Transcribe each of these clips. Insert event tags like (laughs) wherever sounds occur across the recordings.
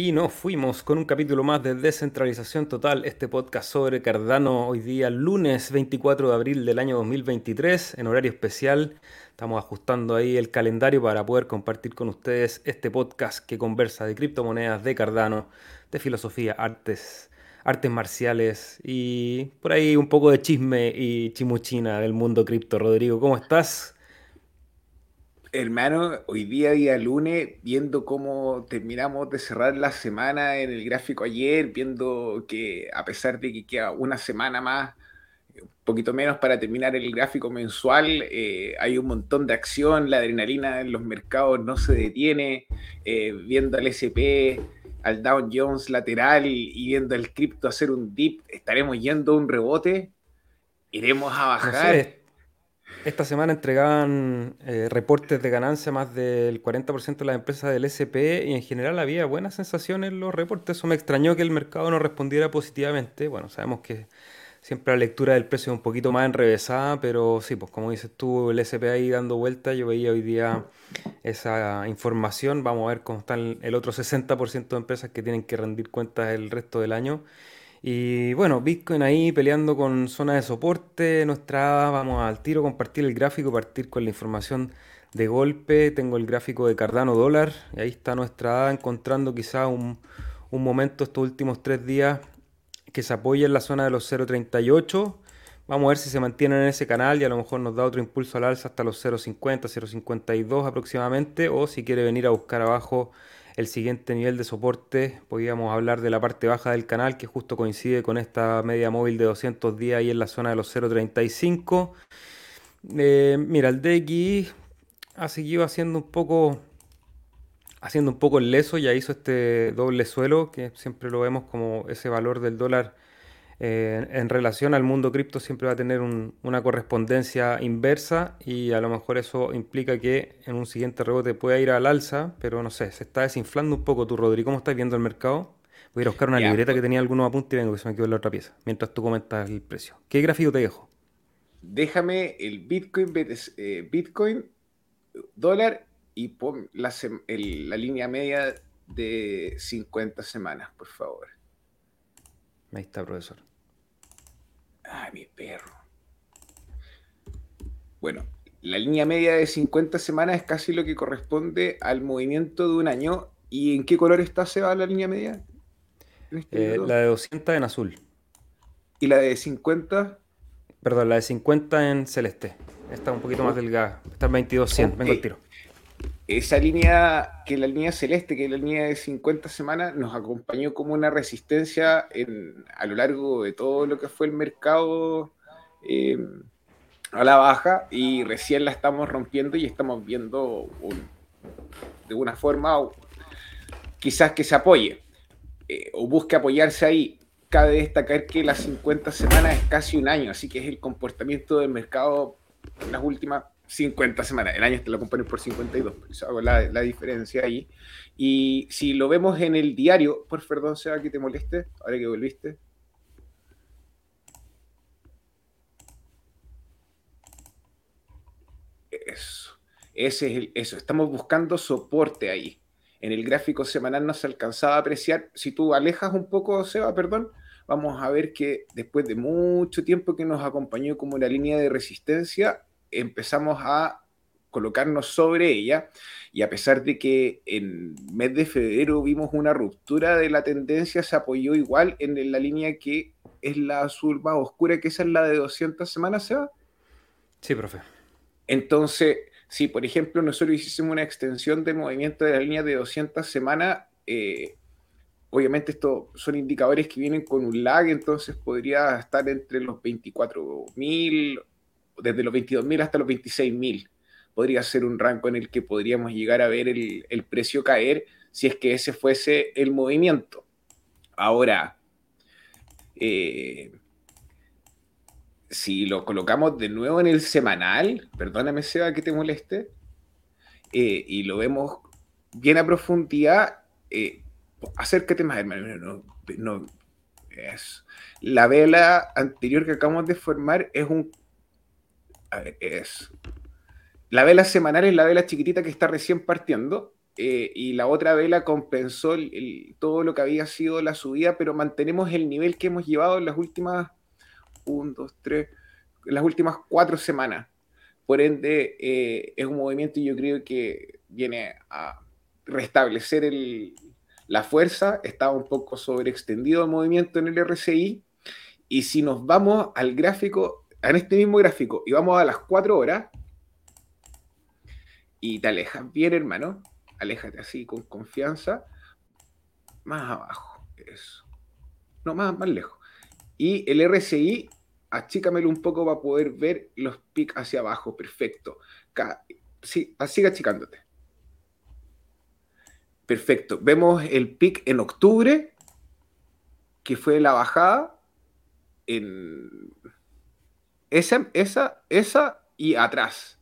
Y nos fuimos con un capítulo más de Descentralización Total, este podcast sobre Cardano hoy día, lunes 24 de abril del año 2023, en horario especial. Estamos ajustando ahí el calendario para poder compartir con ustedes este podcast que conversa de criptomonedas, de Cardano, de filosofía, artes, artes marciales y por ahí un poco de chisme y chimuchina del mundo cripto. Rodrigo, ¿cómo estás? Hermano, hoy día, día lunes, viendo cómo terminamos de cerrar la semana en el gráfico ayer, viendo que a pesar de que queda una semana más, un poquito menos para terminar el gráfico mensual, eh, hay un montón de acción, la adrenalina en los mercados no se detiene, eh, viendo al SP, al Dow Jones lateral y viendo el cripto hacer un dip, estaremos yendo a un rebote, iremos a bajar. Esta semana entregaban eh, reportes de ganancia más del 40% de las empresas del SP y en general había buenas sensaciones en los reportes. Eso me extrañó que el mercado no respondiera positivamente. Bueno, sabemos que siempre la lectura del precio es un poquito más enrevesada, pero sí, pues como dices tú, el SP ahí dando vuelta, yo veía hoy día esa información. Vamos a ver cómo están el otro 60% de empresas que tienen que rendir cuentas el resto del año. Y bueno, Bitcoin ahí peleando con zona de soporte, nuestra vamos al tiro, compartir el gráfico, partir con la información de golpe. Tengo el gráfico de Cardano dólar, y ahí está nuestra encontrando quizá un, un momento estos últimos tres días que se apoya en la zona de los 0.38. Vamos a ver si se mantienen en ese canal y a lo mejor nos da otro impulso al alza hasta los 0.50, 0.52 aproximadamente, o si quiere venir a buscar abajo el siguiente nivel de soporte, podríamos hablar de la parte baja del canal, que justo coincide con esta media móvil de 200 días ahí en la zona de los 0.35. Eh, mira, el DXY ha seguido haciendo un poco haciendo un poco el leso, ya hizo este doble suelo, que siempre lo vemos como ese valor del dólar eh, en relación al mundo cripto siempre va a tener una correspondencia inversa y a lo mejor eso implica que en un siguiente rebote pueda ir al alza, pero no sé, se está desinflando un poco tu Rodri. ¿Cómo estás viendo el mercado? Voy a ir a buscar una libreta que pues. tenía algunos apuntes y vengo que se me quedó en la otra pieza, mientras tú comentas el precio. ¿Qué gráfico te dejo? Déjame el Bitcoin, eh, Bitcoin, dólar y pon la, la línea media de 50 semanas, por favor. Ahí está, profesor. Ay, mi perro. Bueno, la línea media de 50 semanas es casi lo que corresponde al movimiento de un año. ¿Y en qué color está, se va la línea media? Este eh, la de 200 en azul. ¿Y la de 50? Perdón, la de 50 en celeste. Está un poquito más delgada. Está en 2200. Vengo al tiro esa línea, que la línea celeste, que es la línea de 50 semanas, nos acompañó como una resistencia a lo largo de todo lo que fue el mercado eh, a la baja y recién la estamos rompiendo y estamos viendo de una forma quizás que se apoye eh, o busque apoyarse ahí. Cabe destacar que las 50 semanas es casi un año, así que es el comportamiento del mercado en las últimas 50 semanas. El año te lo acompaño por 52, eso hago la, la, diferencia ahí. Y si lo vemos en el diario, por perdón, sea que te moleste, ahora que volviste. Eso. Ese es el, eso. Estamos buscando soporte ahí. En el gráfico semanal no se alcanzaba a apreciar. Si tú alejas un poco, Seba, perdón, vamos a ver que después de mucho tiempo que nos acompañó como una línea de resistencia, empezamos a colocarnos sobre ella y a pesar de que en mes de febrero vimos una ruptura de la tendencia, se apoyó igual en la línea que es la azul más oscura, que esa es la de 200 semanas, ¿se Sí, profe. Entonces, si por ejemplo nosotros hiciésemos una extensión del movimiento de la línea de 200 semanas, eh, obviamente estos son indicadores que vienen con un lag, entonces podría estar entre los 24.000 desde los 22.000 hasta los 26.000. Podría ser un rango en el que podríamos llegar a ver el, precio caer si es que ese fuese el movimiento. Ahora, eh, si lo colocamos de nuevo en el semanal, perdóname Seba que te moleste, eh, y lo vemos bien a profundidad, eh, acércate más, hermano. No, es, la vela anterior que acabamos de formar es un es la vela semanal es la vela chiquitita que está recién partiendo. eh, y la otra vela compensó todo lo que había sido la subida, pero mantenemos el nivel que hemos llevado en las últimas, un, dos, tres, las últimas cuatro semanas. Por ende, eh, es un movimiento y yo creo que viene a restablecer la fuerza, estaba un poco sobreextendido el movimiento en el RCI, y si nos vamos al gráfico, en este mismo gráfico, y vamos a las cuatro horas, y te alejas bien, hermano, aléjate así con confianza, más abajo, eso. No, más, más lejos. Y el RCI, achícamelo un poco para poder ver los pics hacia abajo, perfecto. Sí, sigue achicándote. Perfecto. Vemos el pic en octubre, que fue la bajada en esa, esa, esa y atrás.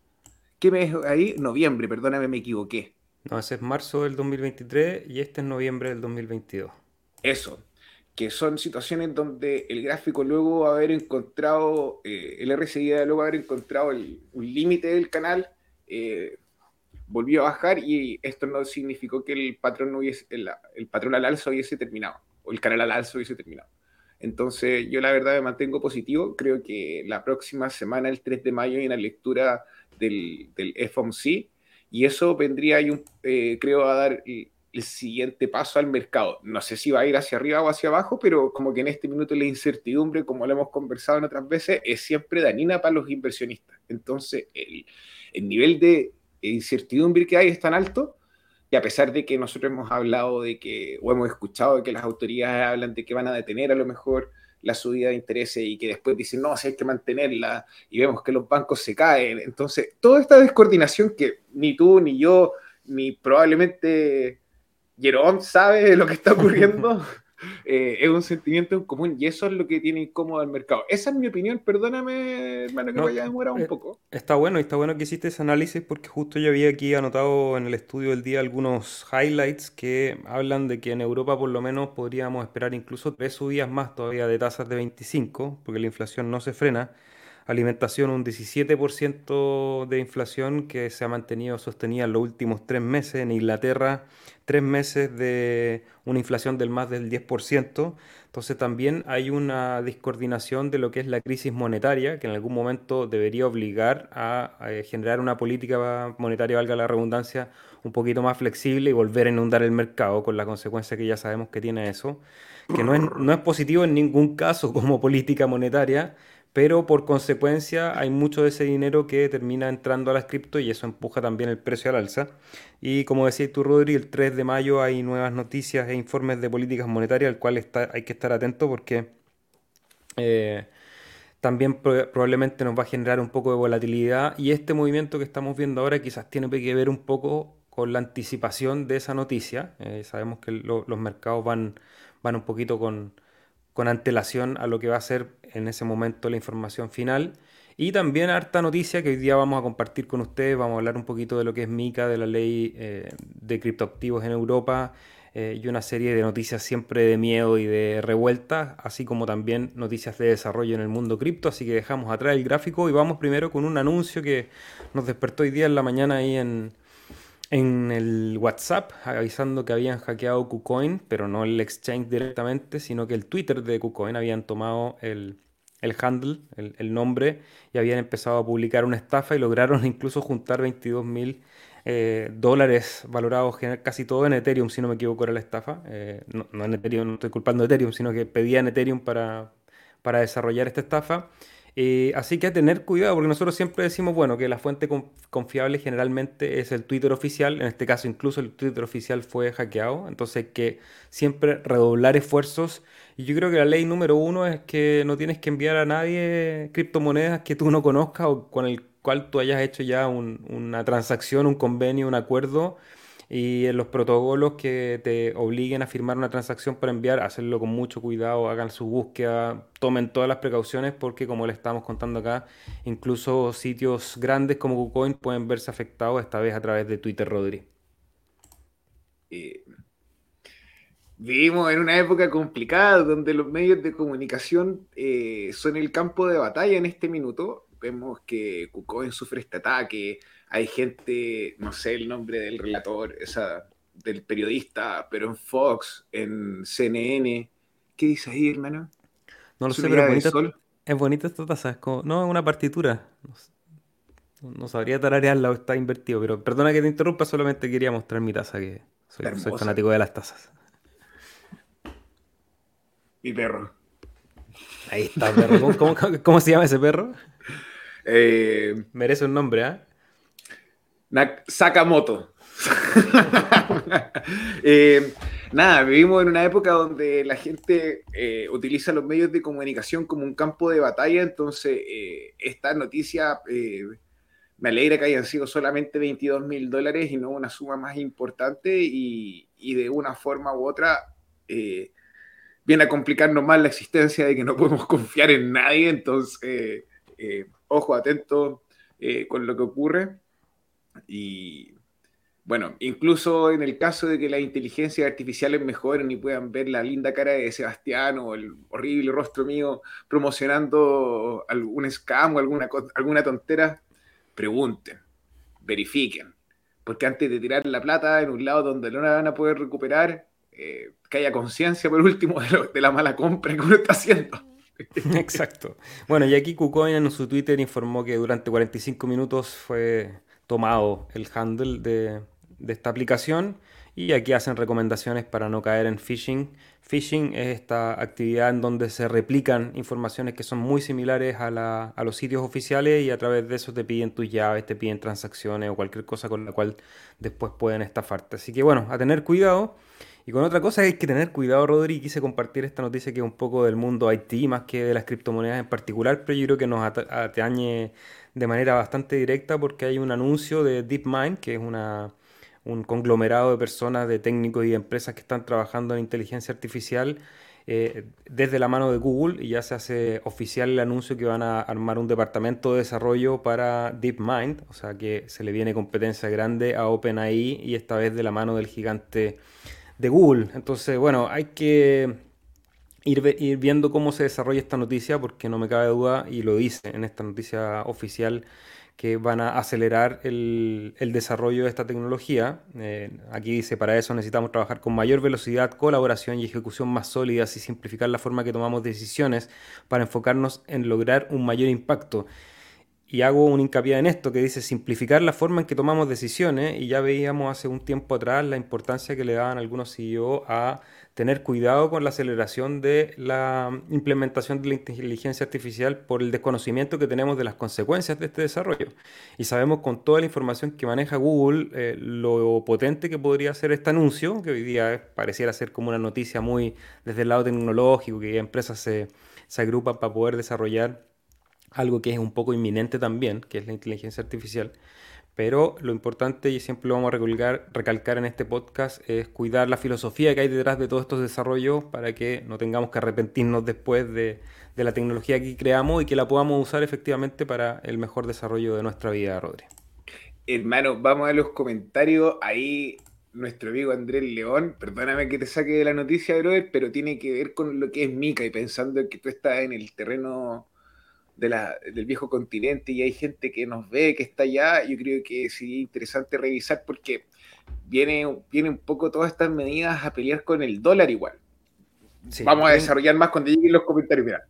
¿Qué mes ahí? Noviembre, perdóname, me equivoqué. No, ese es marzo del 2023 y este es noviembre del 2022. Eso, que son situaciones donde el gráfico luego haber encontrado, eh, el RSI luego haber encontrado un límite del canal, eh, volvió a bajar y esto no significó que el patrón, no hubiese, el, patrón al alza hubiese terminado, o el canal al alza hubiese terminado. Entonces, yo la verdad me mantengo positivo. Creo que la próxima semana, el 3 de mayo, hay una lectura del, del FOMC y eso vendría, eh, creo, a dar el, siguiente paso al mercado. No sé si va a ir hacia arriba o hacia abajo, pero como que en este minuto la incertidumbre, como lo hemos conversado en otras veces, es siempre dañina para los inversionistas. Entonces, el nivel de incertidumbre que hay es tan alto y a pesar de que nosotros hemos hablado de que, o hemos escuchado de que las autoridades hablan de que van a detener a lo mejor la subida de intereses y que después dicen, no, si hay que mantenerla y vemos que los bancos se caen. Entonces, toda esta descoordinación que ni tú, ni yo, ni probablemente Jerón sabe lo que está (laughs) ocurriendo, Eh, es un sentimiento en común y eso es lo que tiene incómodo al mercado. Esa es mi opinión, perdóname, hermano, que vaya a demorar un eh, poco. Está bueno, y está bueno que hiciste ese análisis porque justo yo había aquí anotado en el estudio del día algunos highlights que hablan de que en Europa por lo menos podríamos esperar incluso tres subidas más todavía de tasas de 25, porque la inflación no se frena alimentación un 17% de inflación que se ha mantenido sostenida en los últimos tres meses. En Inglaterra, tres meses de una inflación del más del 10%. Entonces también hay una discoordinación de lo que es la crisis monetaria, que en algún momento debería obligar a, generar una política monetaria, valga la redundancia, un poquito más flexible y volver a inundar el mercado con la consecuencia que ya sabemos que tiene eso, que no es, no es positivo en ningún caso como política monetaria, pero por consecuencia hay mucho de ese dinero que termina entrando a las cripto y eso empuja también el precio al alza. Y como decías tú, Rodri, el 3 de mayo hay nuevas noticias e informes de políticas monetarias al cual hay que estar atento porque eh, también probablemente nos va a generar un poco de volatilidad y este movimiento que estamos viendo ahora quizás tiene que ver un poco con la anticipación de esa noticia. Eh, sabemos que los mercados van, van un poquito con con antelación a lo que va a ser en ese momento la información final. Y también harta noticia que hoy día vamos a compartir con ustedes, vamos a hablar un poquito de lo que es MICA, de la ley eh, de criptoactivos en Europa eh, y una serie de noticias siempre de miedo y de revuelta, así como también noticias de desarrollo en el mundo cripto. Así que dejamos atrás el gráfico y vamos primero con un anuncio que nos despertó hoy día en la mañana ahí en, en el WhatsApp avisando que habían hackeado KuCoin, pero no el exchange directamente, sino que el Twitter de KuCoin habían tomado el, handle, el, nombre, y habían empezado a publicar una estafa y lograron (laughs) incluso juntar 22 mil eh, dólares valorados casi todo en Ethereum, si no me equivoco era la estafa. Eh, no, en Ethereum, no estoy culpando a Ethereum, sino que pedían Ethereum para, para desarrollar esta estafa. Eh, así que a tener cuidado, porque nosotros siempre decimos, bueno, que la fuente confiable generalmente es el Twitter oficial, en este caso incluso el Twitter oficial fue hackeado, entonces que siempre redoblar esfuerzos. Y yo creo que la ley número uno es que no tienes que enviar a nadie criptomonedas que tú no conozcas o con el cual tú hayas hecho ya una transacción, un convenio, un acuerdo y en los protocolos que te obliguen a firmar una transacción para enviar, hacerlo con mucho cuidado, hagan su búsqueda, tomen todas las precauciones porque como le estamos contando acá, incluso sitios grandes como KuCoin pueden verse afectados esta vez a través de Twitter, Rodri. Eh, vivimos en una época complicada donde los medios de comunicación eh, son el campo de batalla en este minuto. Vemos que KuCoin sufre este ataque, hay gente, no sé el nombre del relator, esa, del periodista, pero en Fox, en CNN. ¿Qué dice ahí, hermano? No lo sé, pero es bonita, esta taza. Es como, no, es una partitura. No, sabría tararearla o está invertido, pero perdona que te interrumpa, solamente quería mostrar mi taza, que soy, soy fanático de las tazas. Mi perro. Ahí está, perro. ¿Cómo, se llama ese perro? (laughs) Eh, Merece un nombre, ¿ah? Sakamoto. (laughs) Eh, nada, vivimos en una época donde la gente eh, utiliza los medios de comunicación como un campo de batalla, entonces esta noticia me alegra que hayan sido solamente 22 mil dólares y no una suma más importante y, y de una forma u otra viene a complicarnos más la existencia de que no podemos (laughs) confiar en nadie, entonces, eh, ojo, atento eh, con lo que ocurre. Y bueno, incluso en el caso de que las inteligencias artificiales mejoren y puedan ver la linda cara de Sebastián o el horrible rostro mío promocionando algún scam o alguna, alguna tontera, pregunten, verifiquen. Porque antes de tirar la plata en un lado donde no la van a poder recuperar, eh, que haya conciencia por último de, la mala compra que uno está haciendo. (laughs) Exacto. Bueno, y aquí KuCoin en su Twitter informó que durante 45 minutos fue tomado el handle de, de esta aplicación y aquí hacen recomendaciones para no caer en phishing. Phishing es esta actividad en donde se replican informaciones que son muy similares a, la, a, los sitios oficiales y a través de eso te piden tus llaves, te piden transacciones o cualquier cosa con la cual después pueden estafarte. Así que bueno, a tener cuidado. Y con otra cosa hay que tener cuidado, Rodri, quise compartir esta noticia que es un poco del mundo IT más que de las criptomonedas en particular, pero yo creo que nos atañe de manera bastante directa porque hay un anuncio de DeepMind, que es una, un conglomerado de personas, de técnicos y de empresas que están trabajando en inteligencia artificial eh, desde la mano de Google y ya se hace oficial el anuncio que van a armar un departamento de desarrollo para DeepMind, o sea que se le viene competencia grande a OpenAI y esta vez de la mano del gigante de Google. Entonces, bueno, hay que ir, viendo cómo se desarrolla esta noticia, porque no me cabe duda, y lo dice en esta noticia oficial, que van a acelerar el, el desarrollo de esta tecnología. Eh, aquí dice, para eso necesitamos trabajar con mayor velocidad, colaboración y ejecución más sólidas y simplificar la forma que tomamos decisiones para enfocarnos en lograr un mayor impacto y hago un hincapié en esto que dice simplificar la forma en que tomamos decisiones y ya veíamos hace un tiempo atrás la importancia que le daban algunos CEO a tener cuidado con la aceleración de la implementación de la inteligencia artificial por el desconocimiento que tenemos de las consecuencias de este desarrollo. Y sabemos con toda la información que maneja Google eh, lo potente que podría ser este anuncio, que hoy día pareciera ser como una noticia muy desde el lado tecnológico, que empresas se, se agrupan para poder desarrollar algo que es un poco inminente también, que es la inteligencia artificial. Pero lo importante, y siempre lo vamos a recalcar, en este podcast, es cuidar la filosofía que hay detrás de todos estos desarrollos para que no tengamos que arrepentirnos después de, de la tecnología que creamos y que la podamos usar efectivamente para el mejor desarrollo de nuestra vida, Rodri. Hermano, vamos a los comentarios. Ahí nuestro amigo Andrés León, perdóname que te saque de la noticia, brother, pero tiene que ver con lo que es Mica y pensando que tú estás en el terreno del viejo continente y hay gente que nos ve, que está allá, yo creo que sería interesante revisar porque viene, viene un poco todas estas medidas a pelear con el dólar igual. vamos a desarrollar más cuando lleguen los comentarios, mira.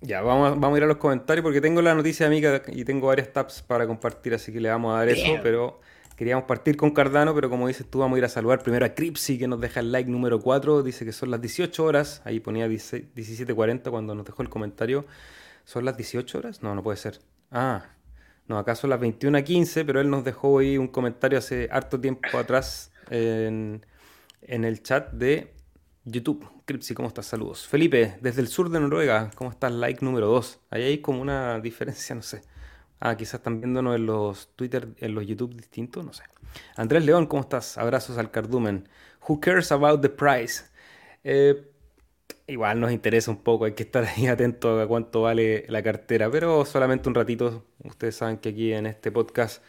Ya, vamos, vamos a ir a los comentarios porque tengo la noticia amiga y tengo varias tabs para compartir, así que le vamos a dar eso, pero queríamos partir con Cardano, pero como dices tú, vamos a ir a saludar primero a Cripsy, que nos deja el like número 4, dice que son las 18 horas, ahí ponía 17.40 cuando nos dejó el comentario. ¿Son las 18 horas? No, no puede ser. Ah, no, acá son las 21.15, pero él nos dejó ahí un comentario hace harto tiempo atrás en, el chat de YouTube. Cripsy, ¿cómo estás? Saludos. Felipe, desde el sur de Noruega, ¿cómo estás? Like número 2. Ahí hay como una diferencia, no sé. Ah, quizás están viéndonos en los Twitter, en los YouTube distintos, no sé. Andrés León, ¿cómo estás? Abrazos al cardumen. Who cares about the price? Eh, igual nos interesa un poco, hay que estar ahí (laughs) atento a cuánto vale la cartera, pero solamente un ratito. Ustedes saben que aquí en este podcast,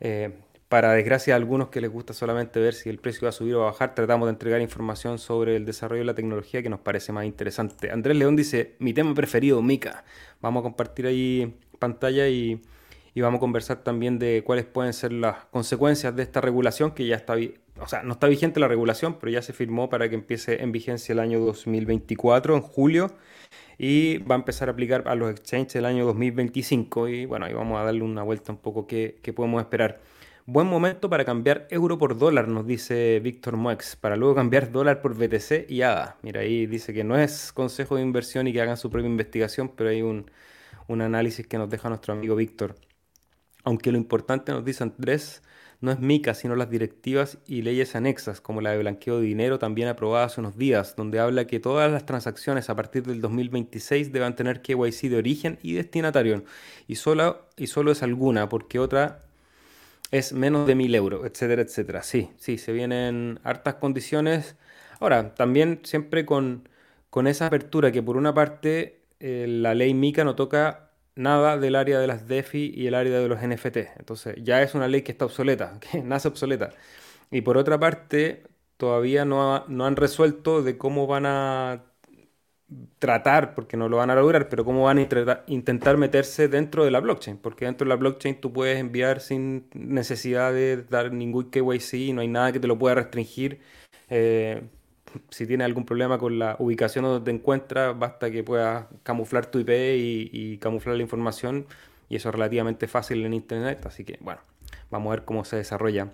eh, para desgracia de algunos que les gusta solamente ver si el precio va a subir o a bajar, tratamos de entregar información sobre el desarrollo de la tecnología que nos parece más interesante. Andrés León dice, mi tema preferido, Mica. Vamos a compartir ahí pantalla y, y vamos a conversar también de cuáles pueden ser las consecuencias de esta regulación que ya está, o sea, no está vigente la regulación, pero ya se firmó para que empiece en vigencia el año 2024, en julio, y va a empezar a aplicar a los exchanges el año 2025 y bueno, ahí vamos a darle una vuelta un poco qué, podemos esperar. Buen momento para cambiar euro por dólar, nos dice Víctor Moex, para luego cambiar dólar por BTC y ADA. Mira, ahí dice que no es consejo de inversión y que hagan su propia investigación, pero hay un, un análisis que nos deja nuestro amigo Víctor. Aunque lo importante, nos dice Andrés, no es MICA, sino las directivas y leyes anexas, como la de blanqueo de dinero, también aprobada hace unos días, donde habla que todas las transacciones a partir del 2026 deban tener KYC de origen y destinatario, y solo, y solo es alguna, porque otra es menos de 1000 euros, etcétera, etcétera. Sí, sí, se vienen hartas condiciones. Ahora, también siempre con, con esa apertura que por una parte eh, la ley MICA no toca nada del área de las DeFi y el área de los NFT. Entonces ya es una ley que está obsoleta, (laughs) que nace obsoleta. Y por otra parte, todavía no, no han resuelto de cómo van a tratar, porque no lo van a lograr, pero cómo van a intentar meterse dentro de la blockchain, porque dentro de la blockchain tú puedes enviar sin necesidad de dar ningún KYC, no hay nada que te lo pueda restringir. Eh, si tienes algún problema con la ubicación donde te encuentras, basta que puedas camuflar tu IP y, camuflar la información y eso es relativamente fácil en Internet, así que bueno, vamos a ver cómo se desarrolla.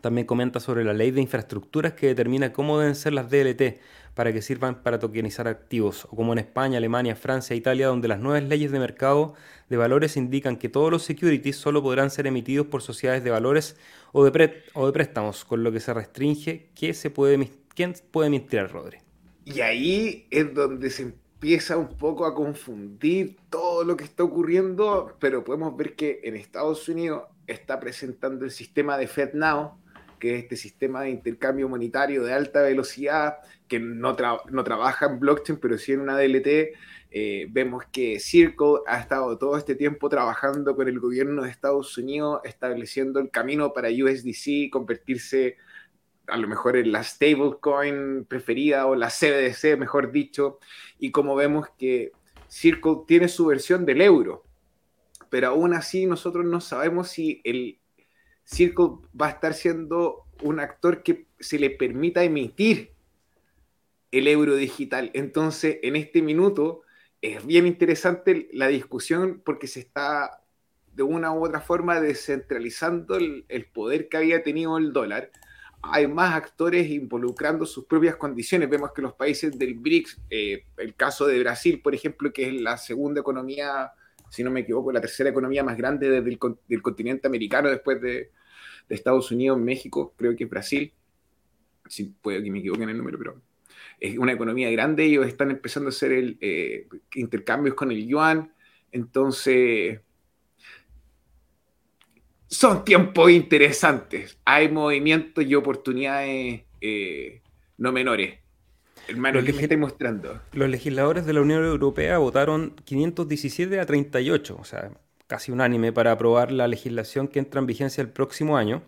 También comenta sobre la ley de infraestructuras que determina cómo deben ser las DLT para que sirvan para tokenizar activos, o como en España, Alemania, Francia e Italia, donde las nuevas leyes de mercado de valores indican que todos los securities solo podrán ser emitidos por sociedades de valores o de, o de préstamos, con lo que se restringe que se puede ¿Quién puede mentir, Rodri? Y ahí es donde se empieza un poco a confundir todo lo que está ocurriendo, pero podemos ver que en Estados Unidos está presentando el sistema de FedNow, que es este sistema de intercambio monetario de alta velocidad, que no, no trabaja en blockchain, pero sí en una DLT. Eh, vemos que Circle ha estado todo este tiempo trabajando con el gobierno de Estados Unidos, estableciendo el camino para USDC convertirse a lo mejor en la stablecoin preferida o la CBDC, mejor dicho, y como vemos que Circle tiene su versión del euro, pero aún así nosotros no sabemos si el Circle va a estar siendo un actor que se le permita emitir el euro digital. Entonces, en este minuto es bien interesante la discusión porque se está de una u otra forma descentralizando el, el poder que había tenido el dólar hay más actores involucrando sus propias condiciones. Vemos que los países del BRICS, eh, el caso de Brasil, por ejemplo, que es la segunda economía, si no me equivoco, la tercera economía más grande del continente americano después de, Estados Unidos, México, creo que es Brasil. Sí, puede que me equivoque en el número, pero es una economía grande. Ellos están empezando a hacer eh, intercambios con el yuan. Entonces, son tiempos interesantes. Hay movimientos y oportunidades eh, no menores. Hermano, ¿qué me está mostrando? Los legisladores de la Unión Europea votaron 517 a 38, o sea, casi unánime, para aprobar la legislación que entra en vigencia el próximo año.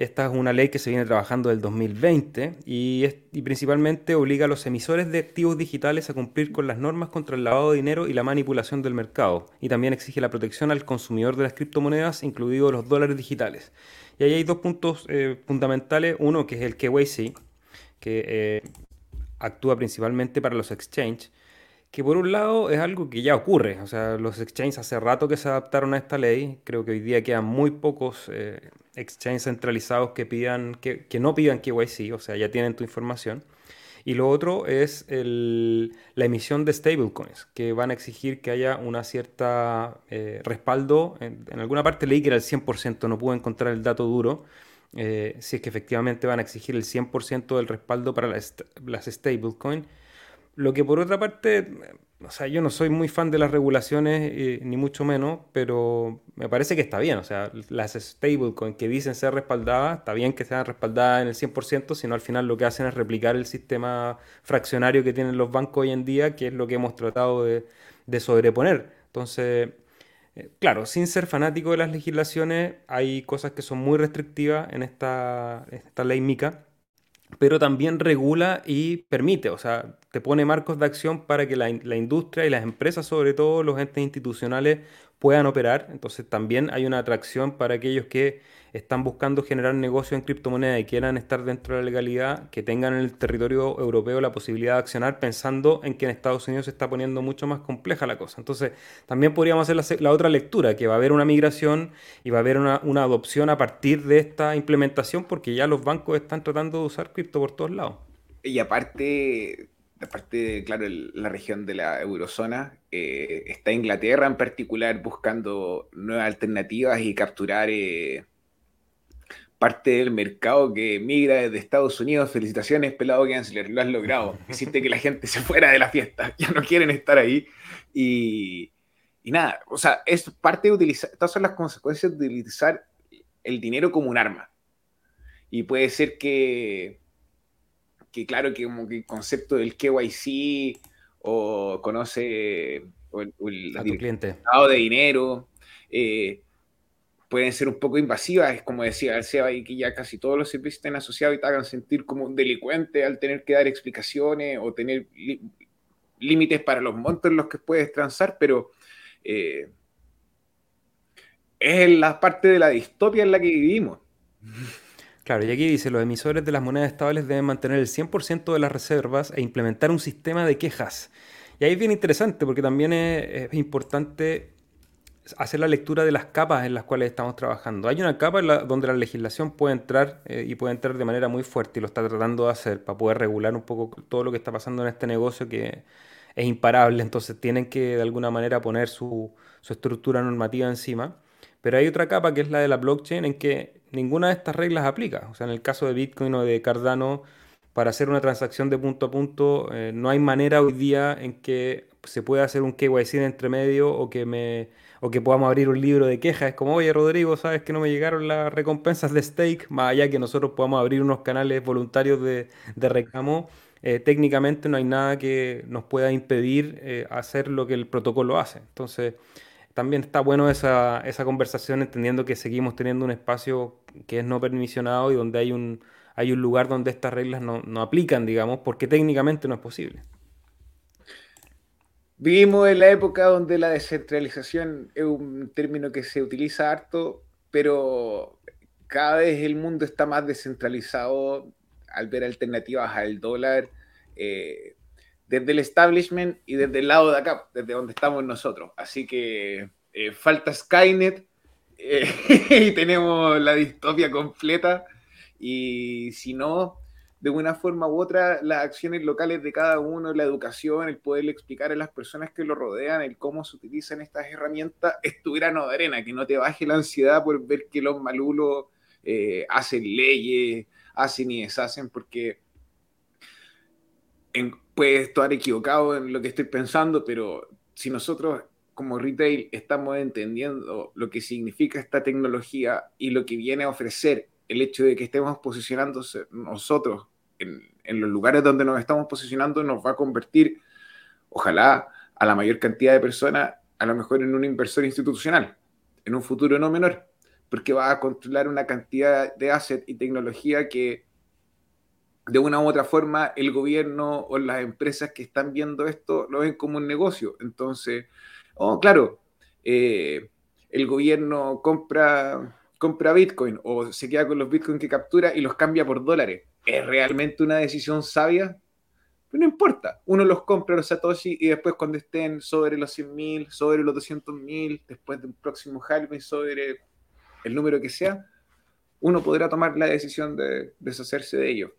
Esta es una ley que se viene trabajando del 2020 y, principalmente obliga a los emisores de activos digitales a cumplir con las normas contra el lavado de dinero y la manipulación del mercado. Y también exige la protección al consumidor de las criptomonedas, incluidos los dólares digitales. Y ahí hay dos puntos eh, fundamentales. Uno que es el KYC, que eh, actúa principalmente para los exchanges que por un lado es algo que ya ocurre, o sea, los exchanges hace rato que se adaptaron a esta ley, creo que hoy día quedan muy pocos eh, exchanges centralizados que, pidan, que, que no pidan KYC, o sea, ya tienen tu información. Y lo otro es la emisión de stablecoins, que van a exigir que haya una cierta eh, respaldo. En, alguna parte leí que era el 100%, no pude encontrar el dato duro. Eh, si es que efectivamente van a exigir el 100% del respaldo para las, las stablecoins lo que por otra parte, o sea, yo no soy muy fan de las regulaciones, eh, ni mucho menos, pero me parece que está bien. O sea, las stablecoins que dicen ser respaldadas, está bien que sean respaldadas en el 100%, sino al final lo que hacen es replicar el sistema fraccionario que tienen los bancos hoy en día, que es lo que hemos tratado de, sobreponer. Entonces, eh, claro, sin ser fanático de las legislaciones, hay cosas que son muy restrictivas en esta, esta ley MICA, pero también regula y permite, o sea, te pone marcos de acción para que la, la industria y las empresas, sobre todo los entes institucionales, puedan operar. Entonces también hay una atracción para aquellos que están buscando generar negocio en criptomoneda y quieran estar dentro de la legalidad, que tengan en el territorio europeo la posibilidad de accionar pensando en que en Estados Unidos se está poniendo mucho más compleja la cosa. Entonces, también podríamos hacer la, otra lectura, que va a haber una migración y va a haber una, una, adopción a partir de esta implementación, porque ya los bancos están tratando de usar cripto por todos lados. Y aparte, aparte, claro, la región de la eurozona, eh, está Inglaterra en particular buscando nuevas alternativas y capturar eh, parte del mercado que migra desde Estados Unidos. Felicitaciones, pelado Gensler, lo has logrado. Hiciste que la gente se fuera de la fiesta, (laughs) ya no quieren estar ahí. Y, y nada, o sea, es parte de utilizar, estas son las consecuencias de utilizar el dinero como un arma. Y puede ser que que claro que como que el concepto del KYC o conoce o el, a tu cliente. de dinero eh, pueden ser un poco invasivas, es como decía García, y que ya casi todos los servicios estén asociados y te hagan sentir como un delincuente al tener que dar explicaciones o tener límites para los montos en los que puedes transar, pero eh, es la parte de la distopia en la que vivimos. Claro, y aquí dice, los emisores de las monedas estables deben mantener el 100% de las reservas e implementar un sistema de quejas. Y ahí es bien interesante porque también es, importante hacer la lectura de las capas en las cuales estamos trabajando. Hay una capa donde la legislación puede entrar eh, y puede entrar de manera muy fuerte y lo está tratando de hacer para poder regular un poco todo lo que está pasando en este negocio que es imparable, entonces tienen que de alguna manera poner su, estructura normativa encima. Pero hay otra capa que es la de la blockchain en que ninguna de estas reglas aplica. O sea, en el caso de Bitcoin o de Cardano, para hacer una transacción de punto a punto, eh, no hay manera hoy día en que se pueda hacer un KYC entre medio o que me o que podamos abrir un libro de quejas. Es como, oye Rodrigo, sabes que no me llegaron las recompensas de stake, más allá que nosotros podamos abrir unos canales voluntarios de, reclamo. Eh, técnicamente no hay nada que nos pueda impedir eh, hacer lo que el protocolo hace. Entonces, también está bueno esa, esa conversación entendiendo que seguimos teniendo un espacio que es no permisionado y donde hay un, hay un lugar donde estas reglas no, no aplican, digamos, porque técnicamente no es posible. Vivimos en la época donde la descentralización es un término que se utiliza harto, pero cada vez el mundo está más descentralizado al ver alternativas al dólar. Eh, desde el establishment y desde el lado de acá, desde donde estamos nosotros. Así que eh, falta Skynet eh, (laughs) y tenemos la distopia completa. Y si no, de una forma u otra, las acciones locales de cada uno, la educación, el poderle explicar a las personas que lo rodean, el cómo se utilizan estas herramientas, es tu de arena, que no te baje la ansiedad por ver que los malulos eh, hacen leyes, hacen y deshacen, porque en, puede estar equivocado en lo que estoy pensando, pero si nosotros como retail estamos entendiendo lo que significa esta tecnología y lo que viene a ofrecer el hecho de que estemos posicionándose nosotros en, los lugares donde nos estamos posicionando nos va a convertir, ojalá, a la mayor cantidad de personas, a lo mejor en un inversor institucional, en un futuro no menor, porque va a controlar una cantidad de assets y tecnología que de una u otra forma el gobierno o las empresas que están viendo esto lo ven como un negocio. Entonces, oh, claro, eh, el gobierno compra, compra Bitcoin o se queda con los Bitcoin que captura y los cambia por dólares. ¿Es realmente una decisión sabia? Pues no importa, uno los compra los Satoshi y después cuando estén sobre los 100.000, sobre los 200.000, después de un próximo halving, sobre el número que sea, uno podrá tomar la decisión de deshacerse de ellos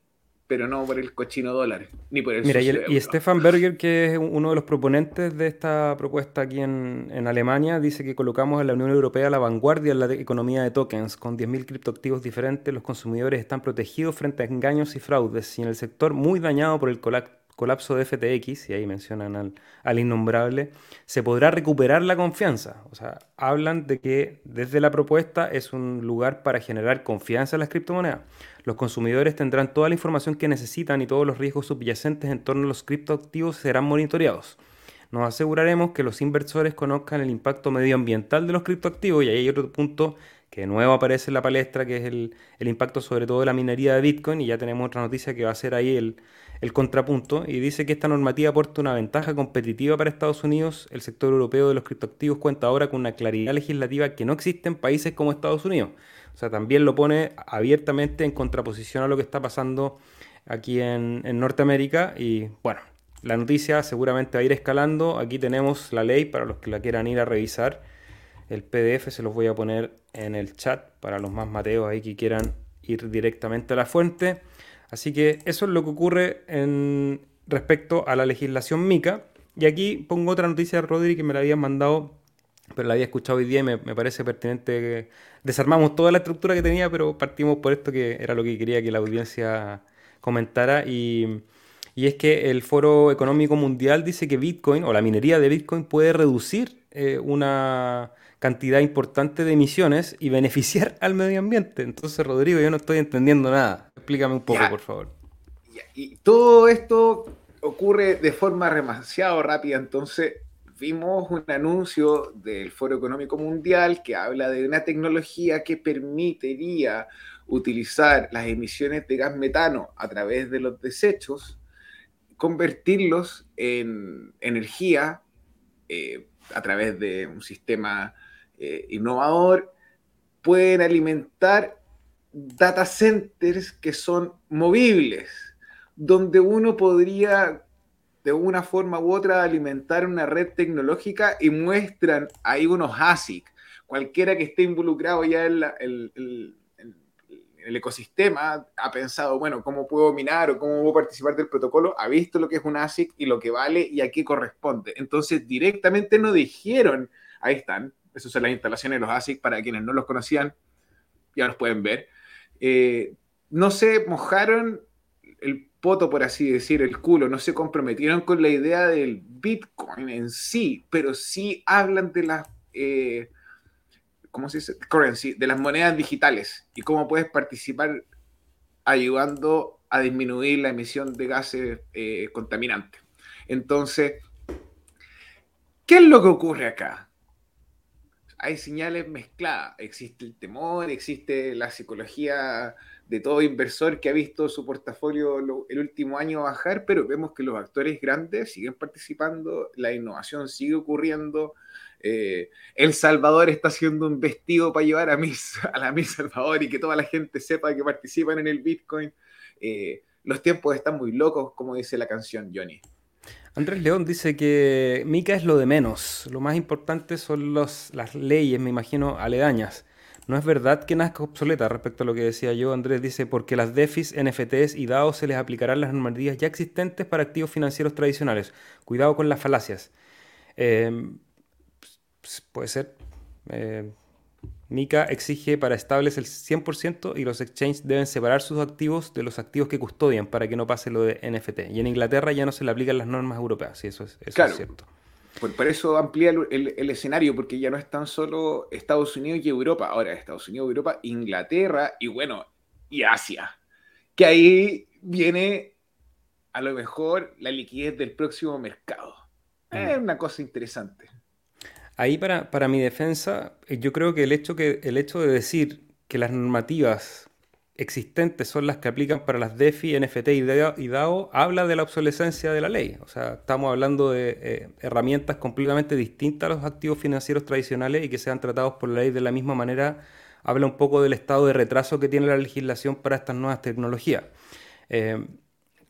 pero no por el cochino dólar, ni por el Mira, y, Stefan Berger, que es uno de los proponentes de esta propuesta aquí en, en, Alemania, dice que colocamos a la Unión Europea a la vanguardia en la economía de tokens. Con 10.000 criptoactivos diferentes, los consumidores están protegidos frente a engaños y fraudes, y en el sector muy dañado por el colapso de FTX, y ahí mencionan al, innombrable, se podrá recuperar la confianza. O sea, hablan de que desde la propuesta es un lugar para generar confianza en las criptomonedas. Los consumidores tendrán toda la información que necesitan y todos los riesgos subyacentes en torno a los criptoactivos serán monitoreados. Nos aseguraremos que los inversores conozcan el impacto medioambiental de los criptoactivos y ahí hay otro punto que de nuevo aparece en la palestra, que es el, impacto sobre todo de la minería de Bitcoin, y ya tenemos otra noticia que va a ser ahí el, el contrapunto, y dice que esta normativa aporta una ventaja competitiva para Estados Unidos. El sector europeo de los criptoactivos cuenta ahora con una claridad legislativa que no existe en países como Estados Unidos. O sea, también lo pone abiertamente en contraposición a lo que está pasando aquí en, en Norteamérica. Y bueno, la noticia seguramente va a ir escalando. Aquí tenemos la ley para los que la quieran ir a revisar. El PDF se los voy a poner en el chat para los más mateos ahí que quieran ir directamente a la fuente. Así que eso es lo que ocurre en respecto a la legislación MICA. Y aquí pongo otra noticia de Rodri que me la habían mandado, pero la había escuchado hoy día y me, parece pertinente que desarmamos toda la estructura que tenía, pero partimos por esto que era lo que quería que la audiencia comentara. Y, y es que el Foro Económico Mundial dice que Bitcoin o la minería de Bitcoin puede reducir eh, una cantidad importante de emisiones y beneficiar (laughs) al medio ambiente. Entonces, Rodrigo, yo no estoy entendiendo nada. Explícame un poco, por favor. Y todo esto ocurre de forma demasiado rápida, entonces vimos un anuncio del Foro Económico Mundial que habla de una tecnología que permitiría utilizar las emisiones de gas metano a través de los desechos, convertirlos en energía eh, a través de un sistema eh, innovador, pueden alimentar data centers que son movibles, donde uno podría de una forma u otra alimentar una red tecnológica y muestran ahí unos ASIC. Cualquiera que esté involucrado ya en el, el, ecosistema ha pensado, bueno, ¿cómo puedo minar o cómo puedo participar del protocolo? Ha visto lo que es un ASIC y lo que vale y a qué corresponde. Entonces directamente nos dijeron, ahí están, esas son las instalaciones de los ASIC para quienes no los conocían, ya los pueden ver. Eh, no se mojaron el poto, por así decir, el culo, no se comprometieron con la idea del Bitcoin en sí, pero sí hablan de las, eh, ¿cómo se dice? Currency, de las monedas digitales y cómo puedes participar ayudando a disminuir la emisión de gases eh, contaminantes. Entonces, ¿qué es lo que ocurre acá? hay señales mezcladas. Existe el temor, existe la psicología de todo inversor que ha visto su portafolio el último año bajar, pero vemos que los actores grandes siguen participando, la innovación sigue ocurriendo. Eh, el Salvador está haciendo un vestido para llevar a, mis, (laughs) a la Miss Salvador y que toda la gente sepa que participan en el Bitcoin. Eh, los tiempos están muy locos, como dice la canción Johnny. Andrés León dice que Mica es lo de menos. Lo más importante son los, las leyes, me imagino, aledañas. No es verdad que nazca obsoleta respecto a lo que decía yo. Andrés dice, porque las DEFIs, NFTs y DAO se les aplicarán las normativas ya existentes para activos financieros tradicionales. Cuidado con las falacias. Eh, puede ser. Eh, MICA exige para estables el 100% y los exchanges deben separar sus activos de los activos que custodian para que no pase lo de NFT. Y en Inglaterra ya no se le aplican las normas europeas, y eso es, eso es cierto. Por, eso amplía el, escenario, porque ya no es tan solo Estados Unidos y Europa, ahora Estados Unidos, Europa, Inglaterra y bueno, y Asia. Que ahí viene a lo mejor la liquidez del próximo mercado. Mm. Es una cosa interesante. Ahí para, para, mi defensa, yo creo que el, hecho que el hecho de decir que las normativas existentes son las que aplican para las DeFi, NFT y DAO, habla de la obsolescencia de la ley. O sea, estamos hablando de eh, herramientas completamente distintas a los activos financieros tradicionales y que sean tratados por la ley de la misma manera, habla un poco del estado de retraso que tiene la legislación para estas nuevas tecnologías. Eh,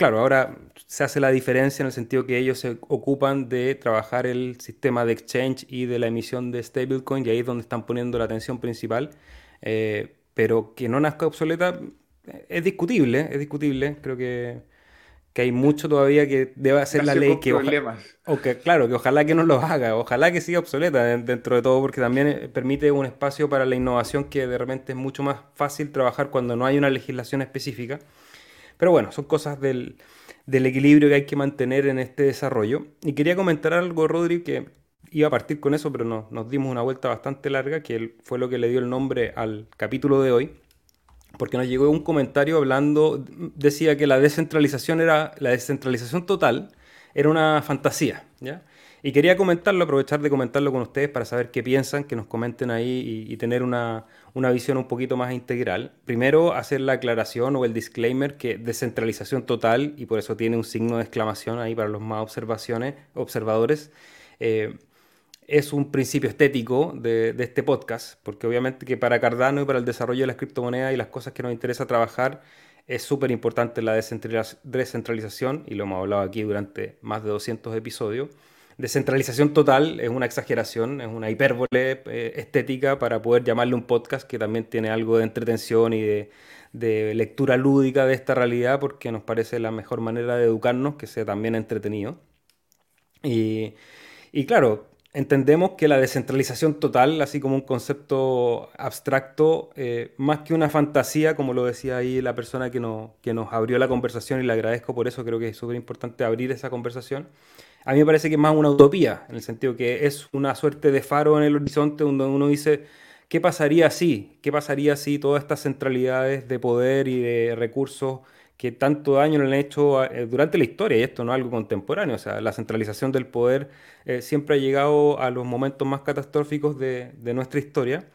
Claro, ahora se hace la diferencia en el sentido que ellos se ocupan de trabajar el sistema de exchange y de la emisión de stablecoin y ahí es donde están poniendo la atención principal. Eh, pero que no nazca obsoleta es discutible, es discutible. Creo que, hay mucho todavía que debe hacer la ley que, o que claro, que ojalá que no lo haga, ojalá que siga obsoleta dentro de todo porque también eh, permite un espacio para la innovación que de repente es mucho más fácil trabajar cuando no hay una legislación específica. Pero bueno, son cosas del, equilibrio que hay que mantener en este desarrollo. Y quería comentar algo, Rodri, que iba a partir con eso, pero no, nos dimos una vuelta bastante larga, que fue lo que le dio el nombre al capítulo de hoy, porque nos llegó un comentario hablando, decía que la descentralización era, la descentralización total era una fantasía, ¿ya? Y quería comentarlo, aprovechar de comentarlo con ustedes para saber qué piensan, que nos comenten ahí y, tener una, una, visión un poquito más integral. Primero, hacer la aclaración o el disclaimer que descentralización total, y por eso tiene un signo de exclamación ahí para los más observaciones, observadores, eh, es un principio estético de, de, este podcast, porque obviamente que para Cardano y para el desarrollo de las criptomonedas y las cosas que nos interesa trabajar, es súper importante la descentralización, y lo hemos hablado aquí durante más de 200 episodios. Descentralización total es una exageración, es una hipérbole eh, estética para poder llamarle un podcast que también tiene algo de entretención y de, lectura lúdica de esta realidad, porque nos parece la mejor manera de educarnos, que sea también entretenido. Y, y claro, entendemos que la descentralización total, así como un concepto abstracto, eh, más que una fantasía, como lo decía ahí la persona que, que nos abrió la conversación y le agradezco por eso, creo que es súper importante abrir esa conversación. A mí me parece que es más una utopía, en el sentido que es una suerte de faro en el horizonte donde uno dice, ¿qué pasaría si? ¿Qué pasaría si todas estas centralidades de poder y de recursos que tanto daño le han hecho eh, durante la historia, y esto no es algo contemporáneo, o sea, la centralización del poder eh, siempre ha llegado a los momentos más catastróficos de, nuestra historia.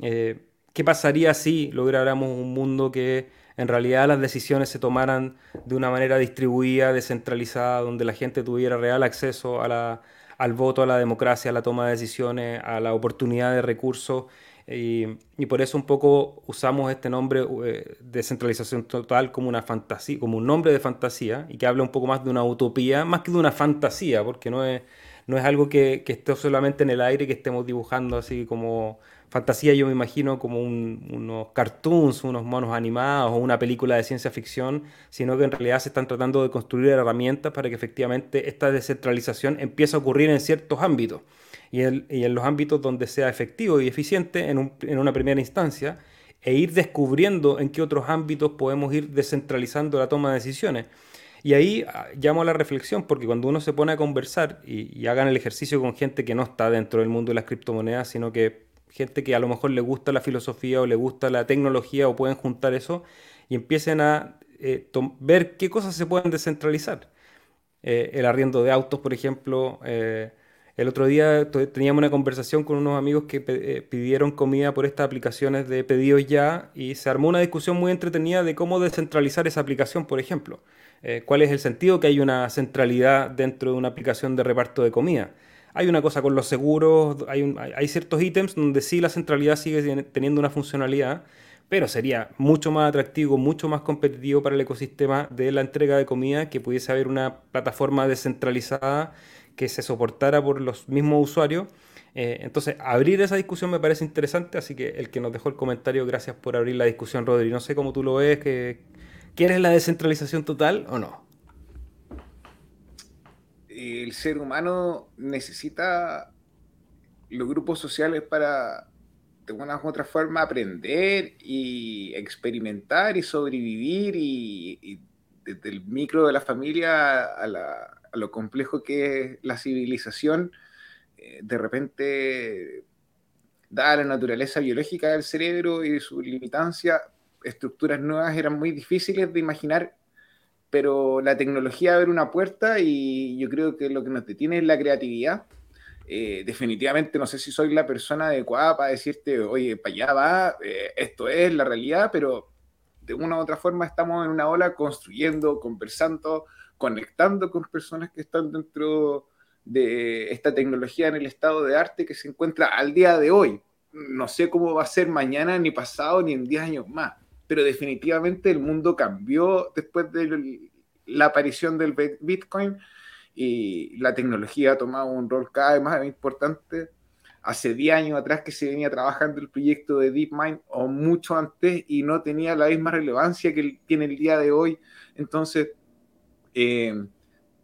Eh, ¿Qué pasaría si lográramos un mundo que en realidad las decisiones se tomaran de una manera distribuida, descentralizada, donde la gente tuviera real acceso al voto, a la democracia, a la toma de decisiones, a la oportunidad de recursos? Y, por eso un poco usamos este nombre eh, descentralización total como una fantasía, como un nombre de fantasía y que habla un poco más de una utopía, más que de una fantasía, porque no es, no es algo que, que esté solamente en el aire, que estemos dibujando así como fantasía, yo me imagino como unos cartoons, unos monos animados o una película de ciencia ficción, sino que en realidad se están tratando de construir herramientas para que efectivamente esta descentralización empiece a ocurrir en ciertos ámbitos y, en los ámbitos donde sea efectivo y eficiente en, una primera instancia e ir descubriendo en qué otros ámbitos podemos ir descentralizando la toma de decisiones. Y ahí ah, llamo a la reflexión, porque cuando uno se pone a conversar y, hagan el ejercicio con gente que no está dentro del mundo de las criptomonedas, sino que gente que a lo mejor le gusta la filosofía o le gusta la tecnología o pueden juntar eso y empiecen a eh, ver qué cosas se pueden descentralizar. Eh, el arriendo de autos, por ejemplo, eh, el otro día teníamos una conversación con unos amigos que eh, pidieron comida por estas aplicaciones de pedidos ya y se armó una discusión muy entretenida de cómo descentralizar esa aplicación, por ejemplo. Eh, ¿Cuál es el sentido que hay una centralidad dentro de una aplicación de reparto de comida? Hay una cosa con los seguros, hay, hay ciertos ítems donde sí la centralidad sigue teniendo una funcionalidad, pero sería mucho más atractivo, mucho más competitivo para el ecosistema de la entrega de comida que pudiese haber una plataforma descentralizada que se soportara por los mismos usuarios. Eh, entonces, abrir esa discusión me parece interesante, así que el que nos dejó el comentario, gracias por abrir la discusión, Rodri. No sé cómo tú lo ves, que ¿quieres la descentralización total o no? El ser humano necesita los grupos sociales para, de una u otra forma, aprender y experimentar y sobrevivir y, y desde el micro de la familia a la, a lo complejo que es la civilización, eh, de repente, dada la naturaleza biológica del cerebro y su limitancia, estructuras nuevas eran muy difíciles de imaginar, pero la tecnología abre una puerta y yo creo que lo que nos detiene es la creatividad. Eh, definitivamente no sé si soy la persona adecuada para decirte, oye, para allá va, eh, esto es la realidad, pero de una u otra forma estamos en una ola construyendo, conversando, conectando con personas que están dentro de esta tecnología en el estado de arte que se encuentra al día de hoy. No sé cómo va a ser mañana, ni pasado, ni en 10 años más, pero definitivamente el mundo cambió después de la aparición del Bitcoin y la tecnología ha tomado un rol cada vez más importante. Hace 10 años atrás que se venía trabajando el proyecto de DeepMind o mucho antes y no tenía la misma relevancia que tiene el día de hoy. Entonces, eh,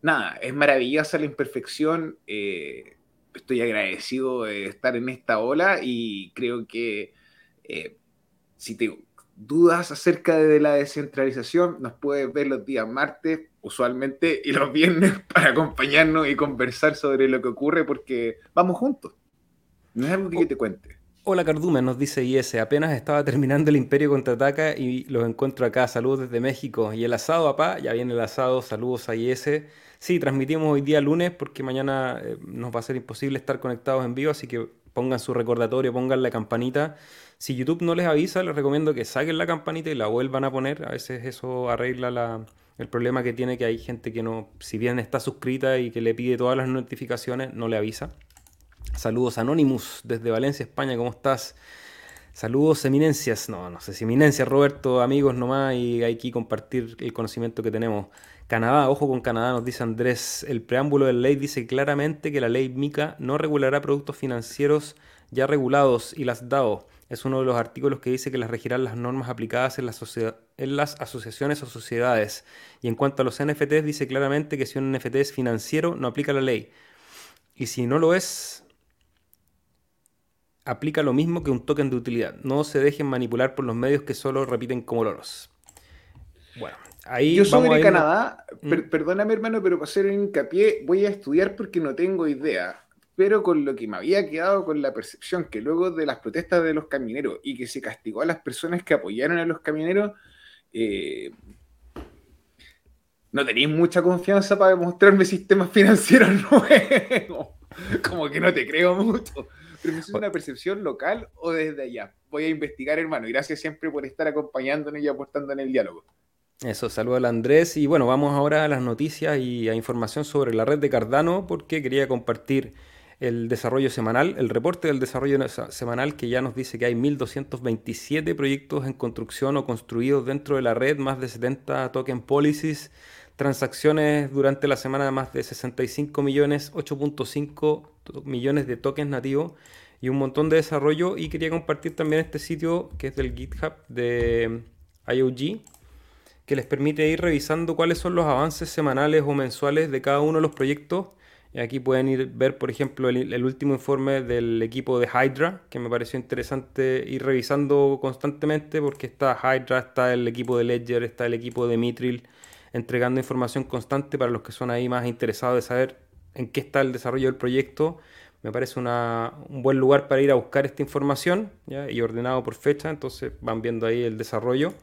nada, es maravillosa la imperfección. Eh, estoy agradecido de estar en esta ola y creo que eh, si te dudas acerca de la descentralización, nos puedes ver los días martes, usualmente, y los viernes (laughs) para acompañarnos y conversar sobre lo que ocurre porque vamos juntos. No es algo que yo te cuente. Hola Cardumen, nos dice IS. Apenas estaba terminando el Imperio contraataca y los encuentro acá. Saludos desde México. Y el asado, papá, ya viene el asado. Saludos a IS. Sí, transmitimos hoy día lunes porque mañana eh, nos va a ser imposible estar conectados en vivo, así que pongan su recordatorio, pongan la campanita. Si YouTube no les avisa, les recomiendo que saquen la campanita y la vuelvan a poner. A veces eso arregla el problema que tiene que hay gente que no, si bien está suscrita y que le pide todas las notificaciones, no le avisa. Saludos Anonymous desde Valencia, España, ¿cómo estás? Saludos eminencias, no, no sé si eminencias, Roberto, amigos nomás, y hay que compartir el conocimiento que tenemos. Canadá, ojo con Canadá, nos dice Andrés, el preámbulo de la ley dice claramente que la ley MICA no regulará productos financieros ya regulados y las DAO. Es uno de los artículos que dice que las regirán las normas aplicadas en, en las asociaciones o sociedades. Y en cuanto a los NFTs, dice claramente que si un NFT es financiero, no aplica la ley. Y si no lo es, aplica lo mismo que un token de utilidad. No se dejen manipular por los medios que solo repiten como loros. Bueno, ahí. Yo soy de Canadá, ¿Mm? perdóname hermano, pero para hacer un hincapié, voy a estudiar porque no tengo idea. Pero con lo que me había quedado con la percepción que luego de las protestas de los camineros y que se castigó a las personas que apoyaron a los camineros, eh, no tenéis mucha confianza para demostrarme sistemas financieros (laughs) nuevos. (laughs) Como que no te creo mucho. Pero es una percepción local o desde allá. Voy a investigar, hermano. Y gracias siempre por estar acompañándonos y aportando en el diálogo. Eso, saludo al Andrés. Y bueno, vamos ahora a las noticias y a información sobre la red de Cardano, porque quería compartir el desarrollo semanal, el reporte del desarrollo semanal que ya nos dice que hay 1.227 proyectos en construcción o construidos dentro de la red, más de 70 token policies, transacciones durante la semana de más de 65 millones, 8.5 millones de tokens nativos y un montón de desarrollo. Y quería compartir también este sitio que es del GitHub de IOG, que les permite ir revisando cuáles son los avances semanales o mensuales de cada uno de los proyectos. Y aquí pueden ir ver, por ejemplo, el, último informe del equipo de Hydra, que me pareció interesante ir revisando constantemente, porque está Hydra, está el equipo de Ledger, está el equipo de Mitril, entregando información constante para los que son ahí más interesados de saber en qué está el desarrollo del proyecto. Me parece un buen lugar para ir a buscar esta información y ordenado por fecha, entonces van viendo ahí el desarrollo.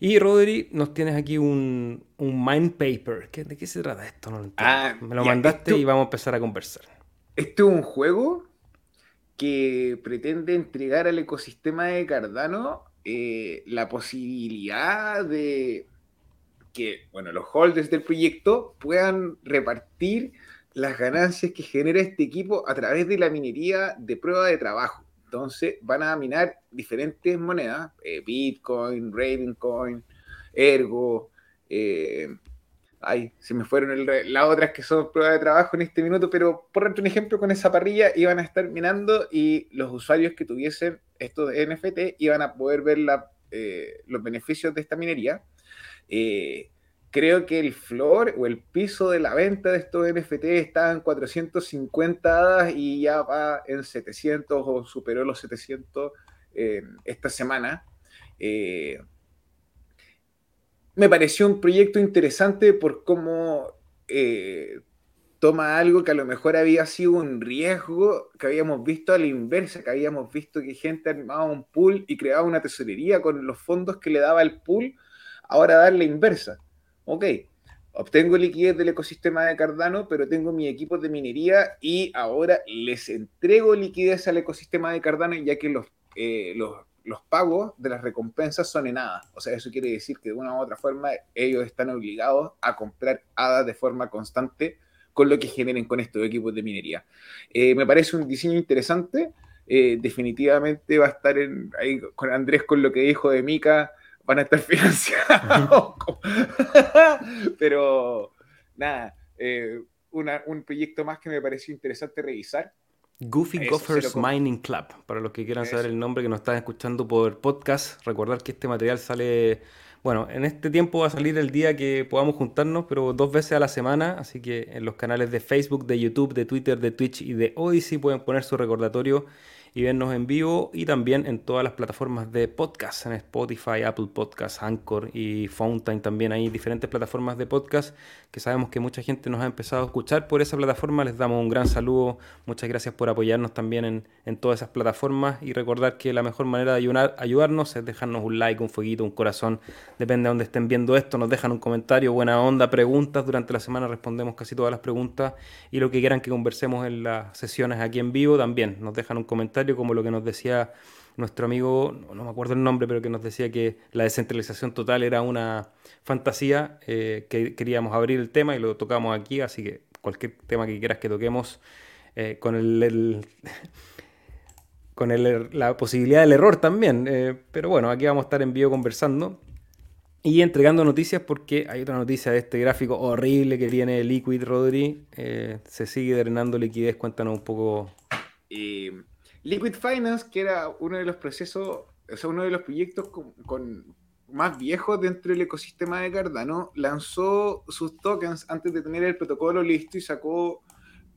Y Rodri, nos tienes aquí un, un mind paper. ¿De qué se trata esto? Ah, Me lo mandaste y vamos a empezar a conversar. Este es un juego que pretende entregar al ecosistema de Cardano eh, la posibilidad de que bueno, los holders del proyecto puedan repartir las ganancias que genera este equipo a través de la minería de prueba de trabajo. Entonces van a minar diferentes monedas, eh, Bitcoin, Ravencoin, Ergo, eh, ay, se me fueron las otras que son prueba de trabajo en este minuto, pero por un ejemplo, con esa parrilla iban a estar minando y los usuarios que tuviesen estos NFT iban a poder ver eh, los beneficios de esta minería. Eh, creo que el floor o el piso de la venta de estos NFT está en 450 hadas y ya va en 700 o superó los 700 esta semana. Eh, me pareció un proyecto interesante por cómo eh, toma algo que a lo mejor había sido un riesgo que habíamos visto a la inversa, que habíamos visto que gente armaba un pool y creaba una tesorería con los fondos que le daba el pool, ahora dar la inversa ok, obtengo liquidez del ecosistema de Cardano, pero tengo mi equipo de minería y ahora les entrego liquidez al ecosistema de Cardano ya que los, eh, los, los, pagos de las recompensas son en ADA. O sea, eso quiere decir que de una u otra forma ellos están obligados a comprar ADA de forma constante con lo que generen con estos equipos de minería. Eh, me parece un diseño interesante. Eh, definitivamente va a estar ahí con Andrés con lo que dijo de Mika van a estar (laughs) financiados. (laughs) Pero nada, eh, un proyecto más que me pareció interesante revisar. Goofy Gophers Mining Club, para los que quieran saber el nombre que nos están escuchando por podcast, recordar que este material sale, bueno, en este tiempo va a salir el día que podamos juntarnos, pero dos veces a la semana, así que en los canales de Facebook, de YouTube, de Twitter, de Twitch y de Odyssey pueden poner su recordatorio y vernos en vivo y también en todas las plataformas de podcast, en Spotify, Apple Podcasts, Anchor y Fountain también. Hay diferentes plataformas de podcast que sabemos que mucha gente nos ha empezado a escuchar por esa plataforma. Les damos un gran saludo, muchas gracias por apoyarnos también en, en todas esas plataformas y recordar que la mejor manera de ayudar, ayudarnos es dejarnos un like, un fueguito, un corazón, depende de dónde estén viendo esto, nos dejan un comentario, buena onda, preguntas, durante la semana respondemos casi todas las preguntas y lo que quieran que conversemos en las sesiones aquí en vivo también, nos dejan un comentario como lo que nos decía nuestro amigo, no, me acuerdo el nombre, pero que nos decía que la descentralización total era una fantasía, eh, que queríamos abrir el tema y lo tocamos aquí, así que cualquier tema que quieras que toquemos eh, con el, (laughs) con er, la posibilidad del error también. Eh, pero bueno, aquí vamos a estar en vivo conversando y entregando noticias porque hay otra noticia de este gráfico horrible que tiene Liquid Rodri. se sigue drenando liquidez, cuéntanos un poco. Liquid Finance, que era uno de los procesos, o sea, uno de los proyectos con, más viejos dentro del ecosistema de Cardano, lanzó sus tokens antes de tener el protocolo listo y sacó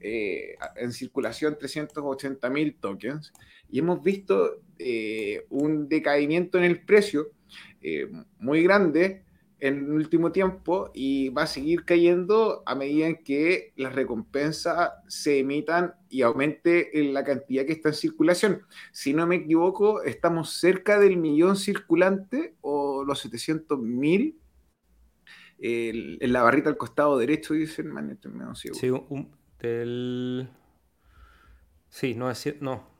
eh, en circulación 380 mil tokens. Y hemos visto eh, un decaimiento en el precio eh, muy grande en el último tiempo y va a seguir cayendo a medida en que las recompensas se emitan y aumente la cantidad que está en circulación. Si no me equivoco, estamos cerca del millón circulante o los 700 mil. en la barrita al costado derecho, dicen, man, Sí, del... sí, no es cierto, no.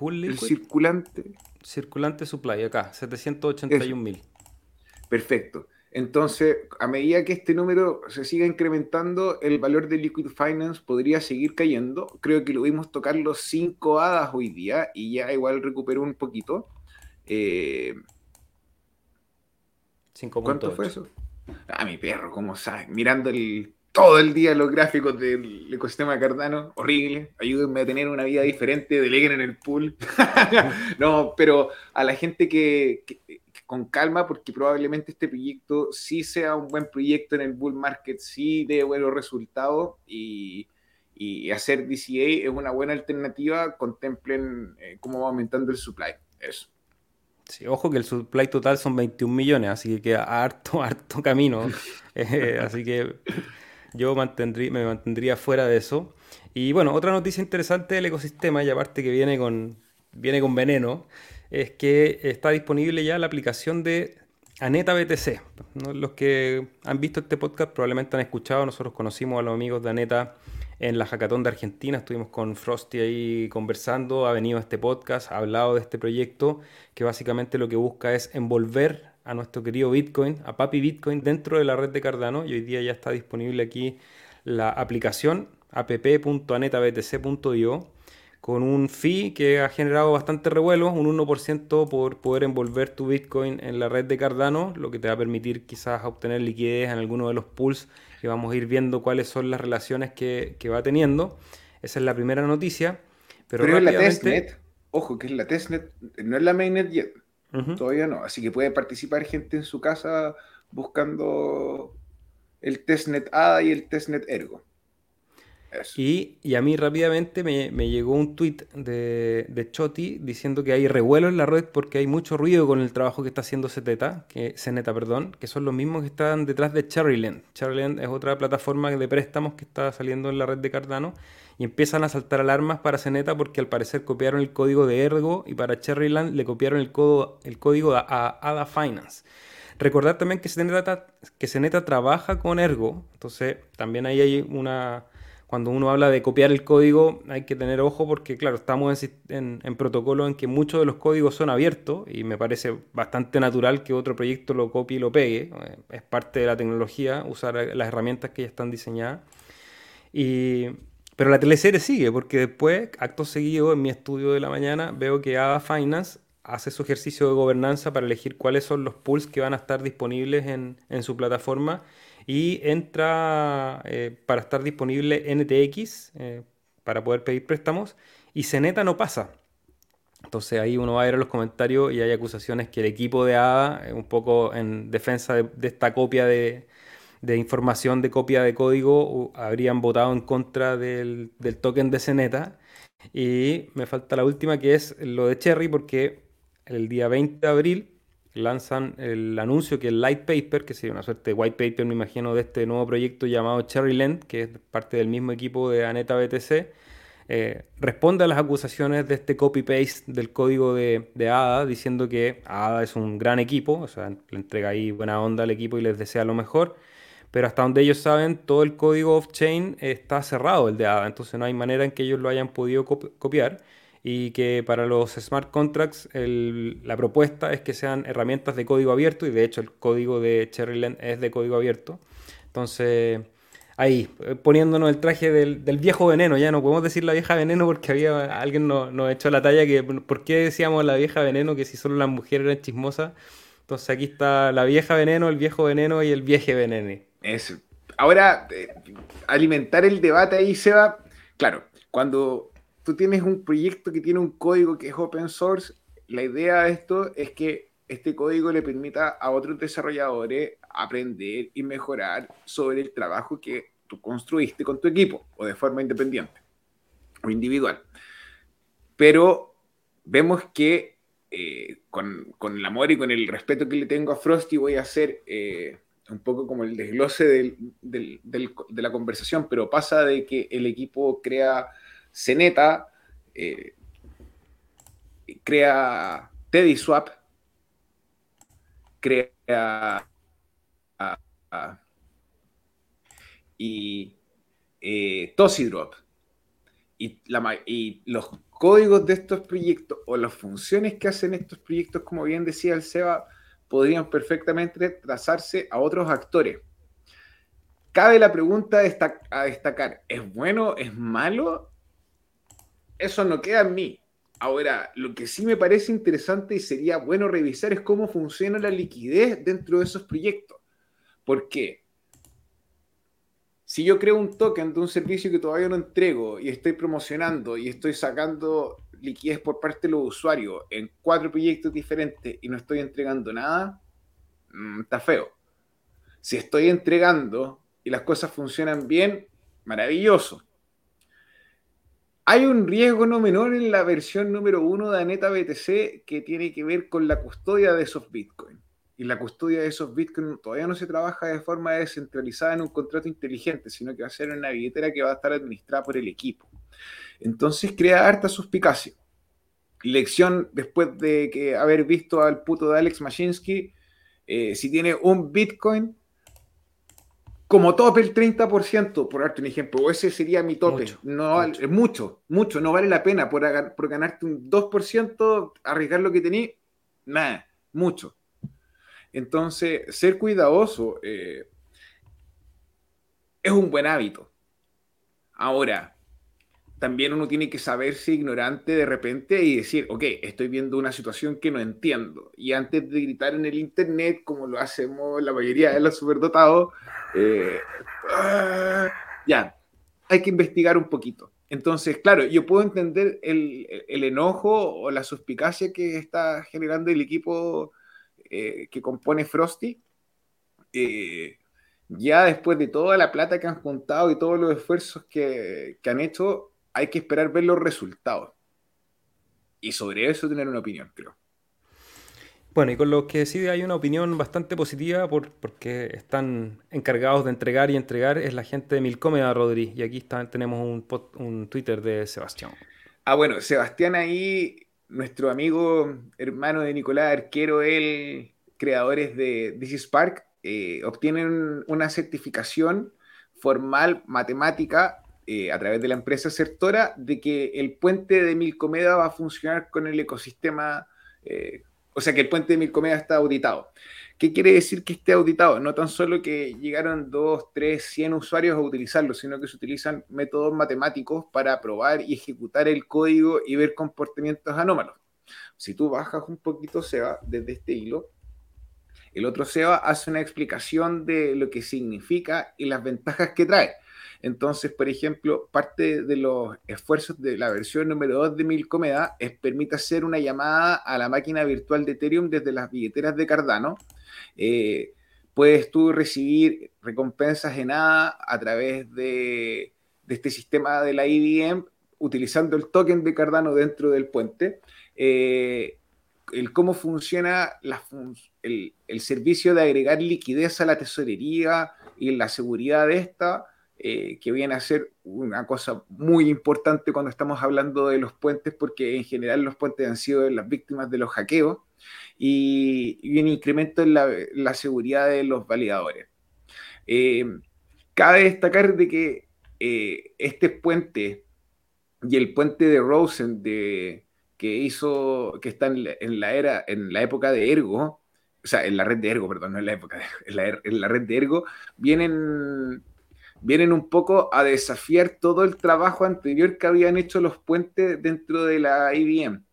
El circulante. Circulante supply, acá, 781 mil. Perfecto. Entonces, a medida que este número se siga incrementando, el valor de Liquid Finance podría seguir cayendo. Creo que lo vimos tocar los 5 hadas hoy día y ya igual recuperó un poquito. Eh, ¿Cuánto fue eso? Ah, mi perro, ¿cómo sabes? Mirando el, todo el día los gráficos del ecosistema Cardano, horrible. Ayúdenme a tener una vida diferente, deleguen en el pool. (laughs) no, pero a la gente que con calma porque probablemente este proyecto sí sea un buen proyecto en el bull market, sí dé buenos resultados y, hacer DCA es una buena alternativa. Contemplen eh, cómo va aumentando el supply. Eso. Sí, ojo que el supply total son 21 millones, así que queda harto, (laughs) harto camino. (laughs) Eh, así que yo mantendría, me mantendría fuera de eso. Y bueno, otra noticia interesante del ecosistema, y aparte que viene con, viene con veneno, es que está disponible ya la aplicación de Aneta BTC. Los que han visto este podcast probablemente han escuchado, nosotros conocimos a los amigos de Aneta en la Hackathon de Argentina, estuvimos con Frosty ahí conversando, ha venido este podcast, ha hablado de este proyecto que básicamente lo que busca es envolver a nuestro querido Bitcoin, a Papi Bitcoin dentro de la red de Cardano y hoy día ya está disponible aquí la aplicación app.anetabtc.io con un fee que ha generado bastante revuelo, un 1% por poder envolver tu Bitcoin en la red de Cardano, lo que te va a permitir quizás obtener liquidez en alguno de los pools que vamos a ir viendo cuáles son las relaciones que, va teniendo. Esa es la primera noticia. Pero, es la testnet, ojo, que es la testnet, no es la mainnet yet, todavía no, así que puede participar gente en su casa buscando el testnet ADA y el testnet Ergo. Y, a mí rápidamente me, llegó un tweet de, de, Choti diciendo que hay revuelo en la red porque hay mucho ruido con el trabajo que está haciendo Zeneta, que, perdón, que son los mismos que están detrás de Cherryland. Cherryland es otra plataforma de préstamos que está saliendo en la red de Cardano y empiezan a saltar alarmas para Zeneta porque al parecer copiaron el código de Ergo y para Cherryland le copiaron el, el código a, Ada Finance. Recordar también que Zeneta, que trabaja con Ergo, entonces también ahí hay una cuando uno habla de copiar el código hay que tener ojo porque, claro, estamos en, protocolo en que muchos de los códigos son abiertos y me parece bastante natural que otro proyecto lo copie y lo pegue. Eh, es parte de la tecnología usar las herramientas que ya están diseñadas. pero la teleserie sigue porque después, acto seguido, en mi estudio de la mañana, veo que Ada Finance hace su ejercicio de gobernanza para elegir cuáles son los pools que van a estar disponibles en, en su plataforma y entra eh, para estar disponible NTX eh, para poder pedir préstamos y Ceneta no pasa. Entonces ahí uno va a ver los comentarios y hay acusaciones que el equipo de ADA, un poco en defensa de, esta copia de, de información de copia de código habrían votado en contra del, del token de Ceneta. Y me falta la última que es lo de Cherry porque el día 20 de abril lanzan el anuncio que el Light Paper, que sería una suerte de white paper, me imagino, de este nuevo proyecto llamado Cherryland, que es parte del mismo equipo de Aneta BTC, eh, responde a las acusaciones de este copy-paste del código de, de, ADA, diciendo que ADA es un gran equipo, o sea, le entrega ahí buena onda al equipo y les desea lo mejor, pero hasta donde ellos saben, todo el código off-chain está cerrado, el de ADA, entonces no hay manera en que ellos lo hayan podido copiar y que para los smart contracts la propuesta es que sean herramientas de código abierto y de hecho el código de Cherryland es de código abierto. Entonces, ahí, eh, poniéndonos el traje del, viejo veneno, ya no podemos decir la vieja veneno porque había alguien nos, nos echó la talla que por qué decíamos la vieja veneno que si solo las mujeres eran chismosas. Entonces aquí está la vieja veneno, el viejo veneno y el vieje veneno. Eso. Ahora, eh, alimentar el debate ahí, se va claro, cuando tú tienes un proyecto que tiene un código que es open source, la idea de esto es que este código le permita a otros desarrolladores aprender y mejorar sobre el trabajo que tú construiste con tu equipo o de forma independiente o individual. Pero vemos que eh, con, con, el amor y con el respeto que le tengo a Frosty voy a hacer eh, un poco como el desglose del, de la conversación, pero pasa de que el equipo crea Ceneta eh, crea Teddy Swap, crea y eh, Drop. Y, y los códigos de estos proyectos o las funciones que hacen estos proyectos, como bien decía el Seba, podrían perfectamente trazarse a otros actores. Cabe la pregunta a destacar, ¿es bueno, es malo? Eso no queda en mí. Ahora, lo que sí me parece interesante y sería bueno revisar es cómo funciona la liquidez dentro de esos proyectos. ¿Por qué? Si yo creo un token de un servicio que todavía no entrego y estoy promocionando y estoy sacando liquidez por parte de los usuarios en cuatro proyectos diferentes y no estoy entregando nada, mm, está feo. Si estoy entregando y las cosas funcionan bien, maravilloso. Hay un riesgo no menor en la versión número uno de Aneta BTC que tiene que ver con la custodia de esos bitcoins. Y la custodia de esos bitcoins todavía no se trabaja de forma descentralizada en un contrato inteligente, sino que va a ser una billetera que va a estar administrada por el equipo. Entonces crea harta suspicacia. Lección después de que haber visto al puto de Alex Mashinsky, eh, si tiene un bitcoin, como tope el 30%, por darte un ejemplo, ese sería mi tope. Mucho, no mucho. mucho, mucho, no vale la pena por, por ganarte un 2%, arriesgar lo que tenías, nada, mucho. Entonces, ser cuidadoso eh, es un buen hábito. Ahora, también uno tiene que saberse ignorante de repente y decir, ok, estoy viendo una situación que no entiendo. Y antes de gritar en el Internet, como lo hacemos la mayoría de los superdotados, eh, ya, hay que investigar un poquito. Entonces, claro, yo puedo entender el, el enojo o la suspicacia que está generando el equipo eh, que compone Frosty. Eh, ya después de toda la plata que han juntado y todos los esfuerzos que, que han hecho, hay que esperar ver los resultados. Y sobre eso tener una opinión, creo. Bueno, y con los que sí hay una opinión bastante positiva por, porque están encargados de entregar y entregar es la gente de Milcómeda, Rodri. Y aquí está, tenemos un, un Twitter de Sebastián. Ah, bueno, Sebastián ahí, nuestro amigo, hermano de Nicolás Arquero, el creadores de This Spark, eh, obtienen una certificación formal matemática eh, a través de la empresa Certora de que el puente de Milcomeda va a funcionar con el ecosistema, eh, o sea que el puente de Milcomeda está auditado. ¿Qué quiere decir que esté auditado? No tan solo que llegaron 2, 3, 100 usuarios a utilizarlo, sino que se utilizan métodos matemáticos para probar y ejecutar el código y ver comportamientos anómalos. Si tú bajas un poquito, se va desde este hilo. El otro SEBA hace una explicación de lo que significa y las ventajas que trae. Entonces, por ejemplo, parte de los esfuerzos de la versión número 2 de Milcomeda es permite hacer una llamada a la máquina virtual de Ethereum desde las billeteras de Cardano. Eh, puedes tú recibir recompensas en nada a través de, este sistema de la IBM utilizando el token de Cardano dentro del puente. Eh, el cómo funciona el, servicio de agregar liquidez a la tesorería y la seguridad de esta, eh, que viene a ser una cosa muy importante cuando estamos hablando de los puentes, porque en general los puentes han sido las víctimas de los hackeos y, un incremento en la, seguridad de los validadores. Eh, cabe destacar de que eh, este puente y el puente de Rosen de, que hizo, que está en la, era, en la época de Ergo, o sea, en la red de Ergo, perdón, no en la época, en la, en la red de Ergo, vienen vienen un poco a desafiar todo el trabajo anterior que habían hecho los puentes dentro de la IBM,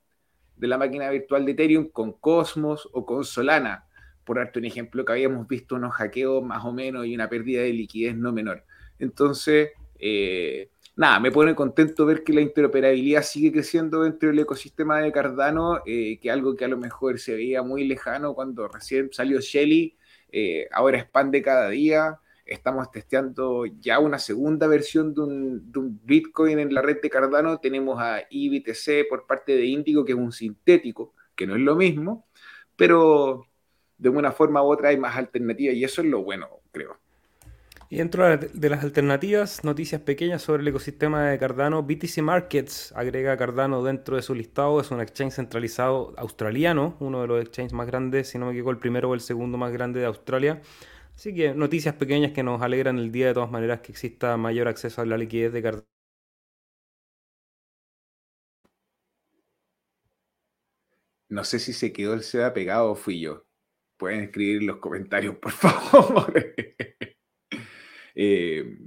de la máquina virtual de Ethereum con Cosmos o con Solana, por darte un ejemplo que habíamos visto unos hackeos más o menos y una pérdida de liquidez no menor. Entonces, eh, nada, me pone contento ver que la interoperabilidad sigue creciendo dentro del ecosistema de Cardano, eh, que algo que a lo mejor se veía muy lejano cuando recién salió Shelly, eh, ahora expande cada día estamos testeando ya una segunda versión de un, Bitcoin en la red de Cardano. Tenemos a IBTC por parte de Indigo, que es un sintético, que no es lo mismo, pero de una forma u otra hay más alternativas y eso es lo bueno, creo. Y dentro de las alternativas, noticias pequeñas sobre el ecosistema de Cardano. BTC Markets agrega Cardano dentro de su listado. Es un exchange centralizado australiano, uno de los exchanges más grandes, si no me equivoco, el primero o el segundo más grande de Australia. Así que noticias pequeñas que nos alegran el día de todas maneras que exista mayor acceso a la liquidez de Cardano. No sé si se quedó el SEDA pegado o fui yo. Pueden escribir en los comentarios, por (laughs) favor. eh,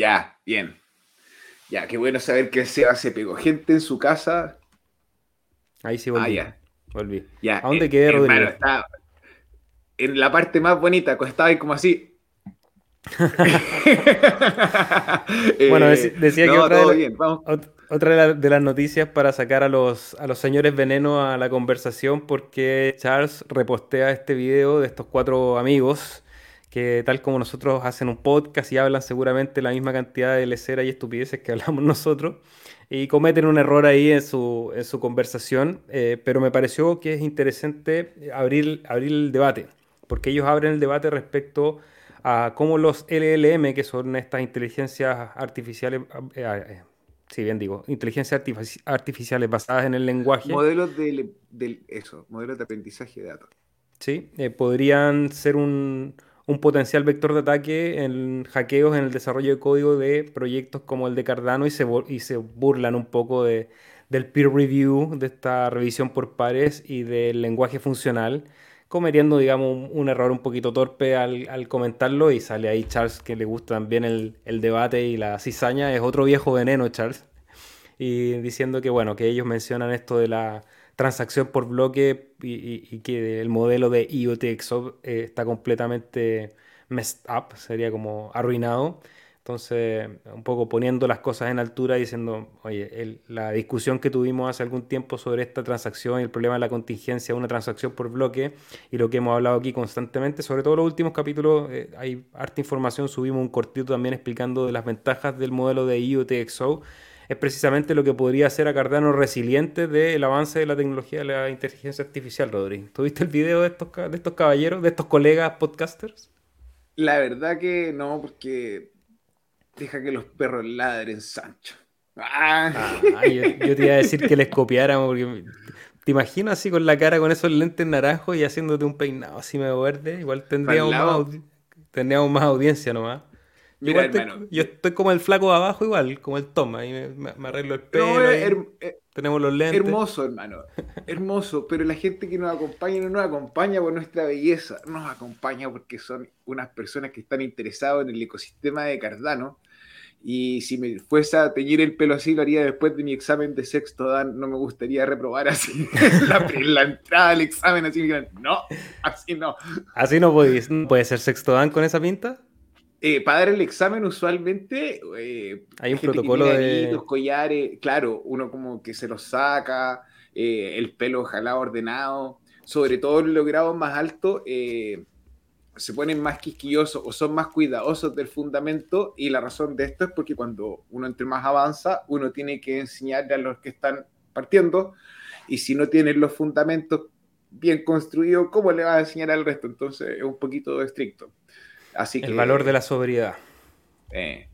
Ya, bien. Ya, qué bueno saber que Seba se pegó. Gente en su casa. Ahí sí volví. Ah, ya. Volví. Ya, ¿A dónde eh, quedé, Rodrigo? Está en la parte más bonita, estaba ahí como así. (laughs) bueno, eh, decía que otra, de, otra de, las noticias para sacar a los, a los señores veneno a la conversación, porque Charles repostea este video de estos cuatro amigos que tal como nosotros hacen un podcast y hablan seguramente la misma cantidad de leceras y estupideces que (laughs) hablamos nosotros, y cometen un error ahí en su, en su conversación, eh, pero me pareció que es interesante abrir, abrir el debate, porque ellos abren el debate respecto a cómo los LLM, que son estas inteligencias artificiales, eh, eh, si bien digo, inteligencias artificiales basadas en el lenguaje. Modelos de, eso, modelos de aprendizaje de datos. Sí, podrían ser un, un potencial vector de ataque en hackeos en el desarrollo de código de proyectos como el de Cardano y se, y se burlan un poco de, del peer review, de esta revisión por pares y del lenguaje funcional, cometiendo, digamos, un, error un poquito torpe al, comentarlo y sale ahí Charles que le gusta también el, el debate y la cizaña, es otro viejo veneno Charles, y diciendo que, bueno, que ellos mencionan esto de la transacción por bloque y, que el modelo de IoTXO eh, está completamente messed up, sería como arruinado. Entonces, un poco poniendo las cosas en altura, diciendo, oye, la discusión que tuvimos hace algún tiempo sobre esta transacción y el problema de la contingencia de una transacción por bloque y lo que hemos hablado aquí constantemente, sobre todo los últimos capítulos, eh, hay harta información, subimos un cortito también explicando de las ventajas del modelo de IoTXO es precisamente lo que podría hacer a Cardano resiliente del avance de la tecnología de la inteligencia artificial, Rodri. ¿Tuviste el video de estos, de estos caballeros, de estos colegas podcasters? La verdad que no, porque deja que los perros ladren, Sancho. Ah. yo, te iba a decir que les copiáramos, porque te imagino así con la cara con esos lentes naranjos y haciéndote un peinado así medio verde, igual tendríamos más, tendríamos más audiencia nomás yo estoy como el flaco de abajo igual, como el Toma, y me, arreglo el pelo. Eh, tenemos los lentes. Hermoso, hermano. Hermoso, pero la gente que nos acompaña no nos acompaña por nuestra belleza, nos acompaña porque son unas personas que están interesadas en el ecosistema de Cardano Y si me fuese a teñir el pelo así, lo haría después de mi examen de sexto dan. No me gustaría reprobar así (laughs) la, la, entrada al examen. Así, no, así no. ¿Así no puede ser sexto dan con esa pinta? Eh, para dar el examen, usualmente. Eh, Hay un protocolo de. Los collares, claro, uno como que se los saca, eh, el pelo ojalá ordenado. Sobre todo los grados más altos se ponen más quisquillosos o son más cuidadosos del fundamento. Y la razón de esto es porque cuando uno entre más avanza, uno tiene que enseñarle a los que están partiendo. Y si no tienen los fundamentos bien construidos, ¿cómo le vas a enseñar al resto? Entonces es un poquito estricto. El valor de la sobriedad. Eh,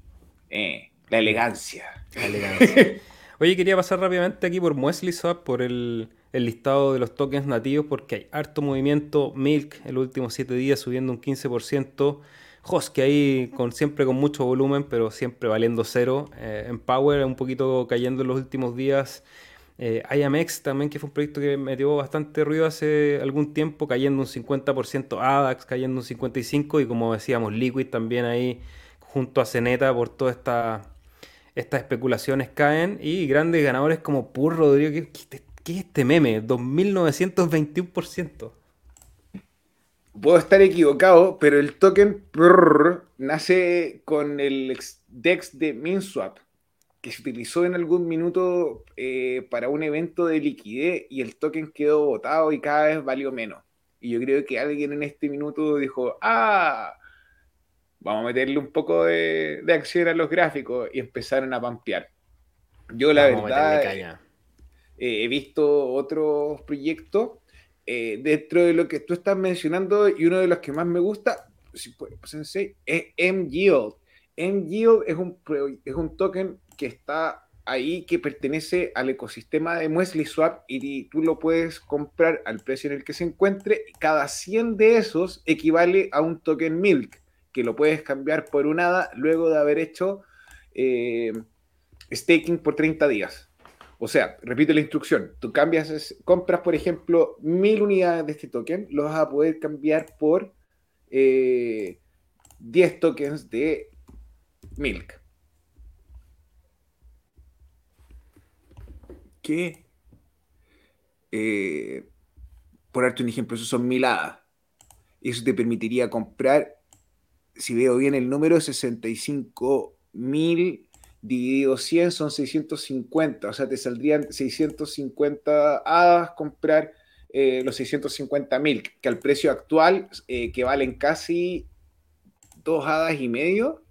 eh, la elegancia. (laughs) Oye, quería pasar rápidamente aquí por Muesli Swap, por el, listado de los tokens nativos, porque hay harto movimiento. Milk, el último 7 días subiendo un 15%. que ahí con, siempre con mucho volumen, pero siempre valiendo cero. Eh, en Power un poquito cayendo en los últimos días. Eh, IAMX también, que fue un proyecto que me dio bastante ruido hace algún tiempo, cayendo un 50%, ADAX cayendo un 55% y como decíamos, Liquid también ahí junto a Ceneta por todas esta, estas especulaciones caen y grandes ganadores como Pur Rodrigo, ¿qué, es este meme? 2.921%. Puedo estar equivocado, pero el token nace con el DEX de MinSwap que se utilizó en algún minuto eh, para un evento de liquidez y el token quedó botado y cada vez valió menos. Y yo creo que alguien en este minuto dijo, ah, vamos a meterle un poco de, acción a los gráficos y empezaron a pampear. Yo la verdad eh, he visto otros proyectos eh, dentro de lo que tú estás mencionando y uno de los que más me gusta si es MYield. MYield es un, es un token que está ahí que pertenece al ecosistema de Muesli Swap y tú lo puedes comprar al precio en el que se encuentre. Cada 100 de esos equivale a un token Milk, que lo puedes cambiar por un ADA luego de haber hecho eh, staking por 30 días. O sea, repito la instrucción, tú cambias, compras por ejemplo mil unidades de este token, lo vas a poder cambiar por 10 eh, tokens de Milk. Eh, por darte un ejemplo, eso son mil hadas. Eso te permitiría comprar, si veo bien el número, 65 mil dividido 100 son 650. O sea, te saldrían 650 hadas comprar eh, los 650 mil, que al precio actual, eh, que valen casi dos hadas y medio.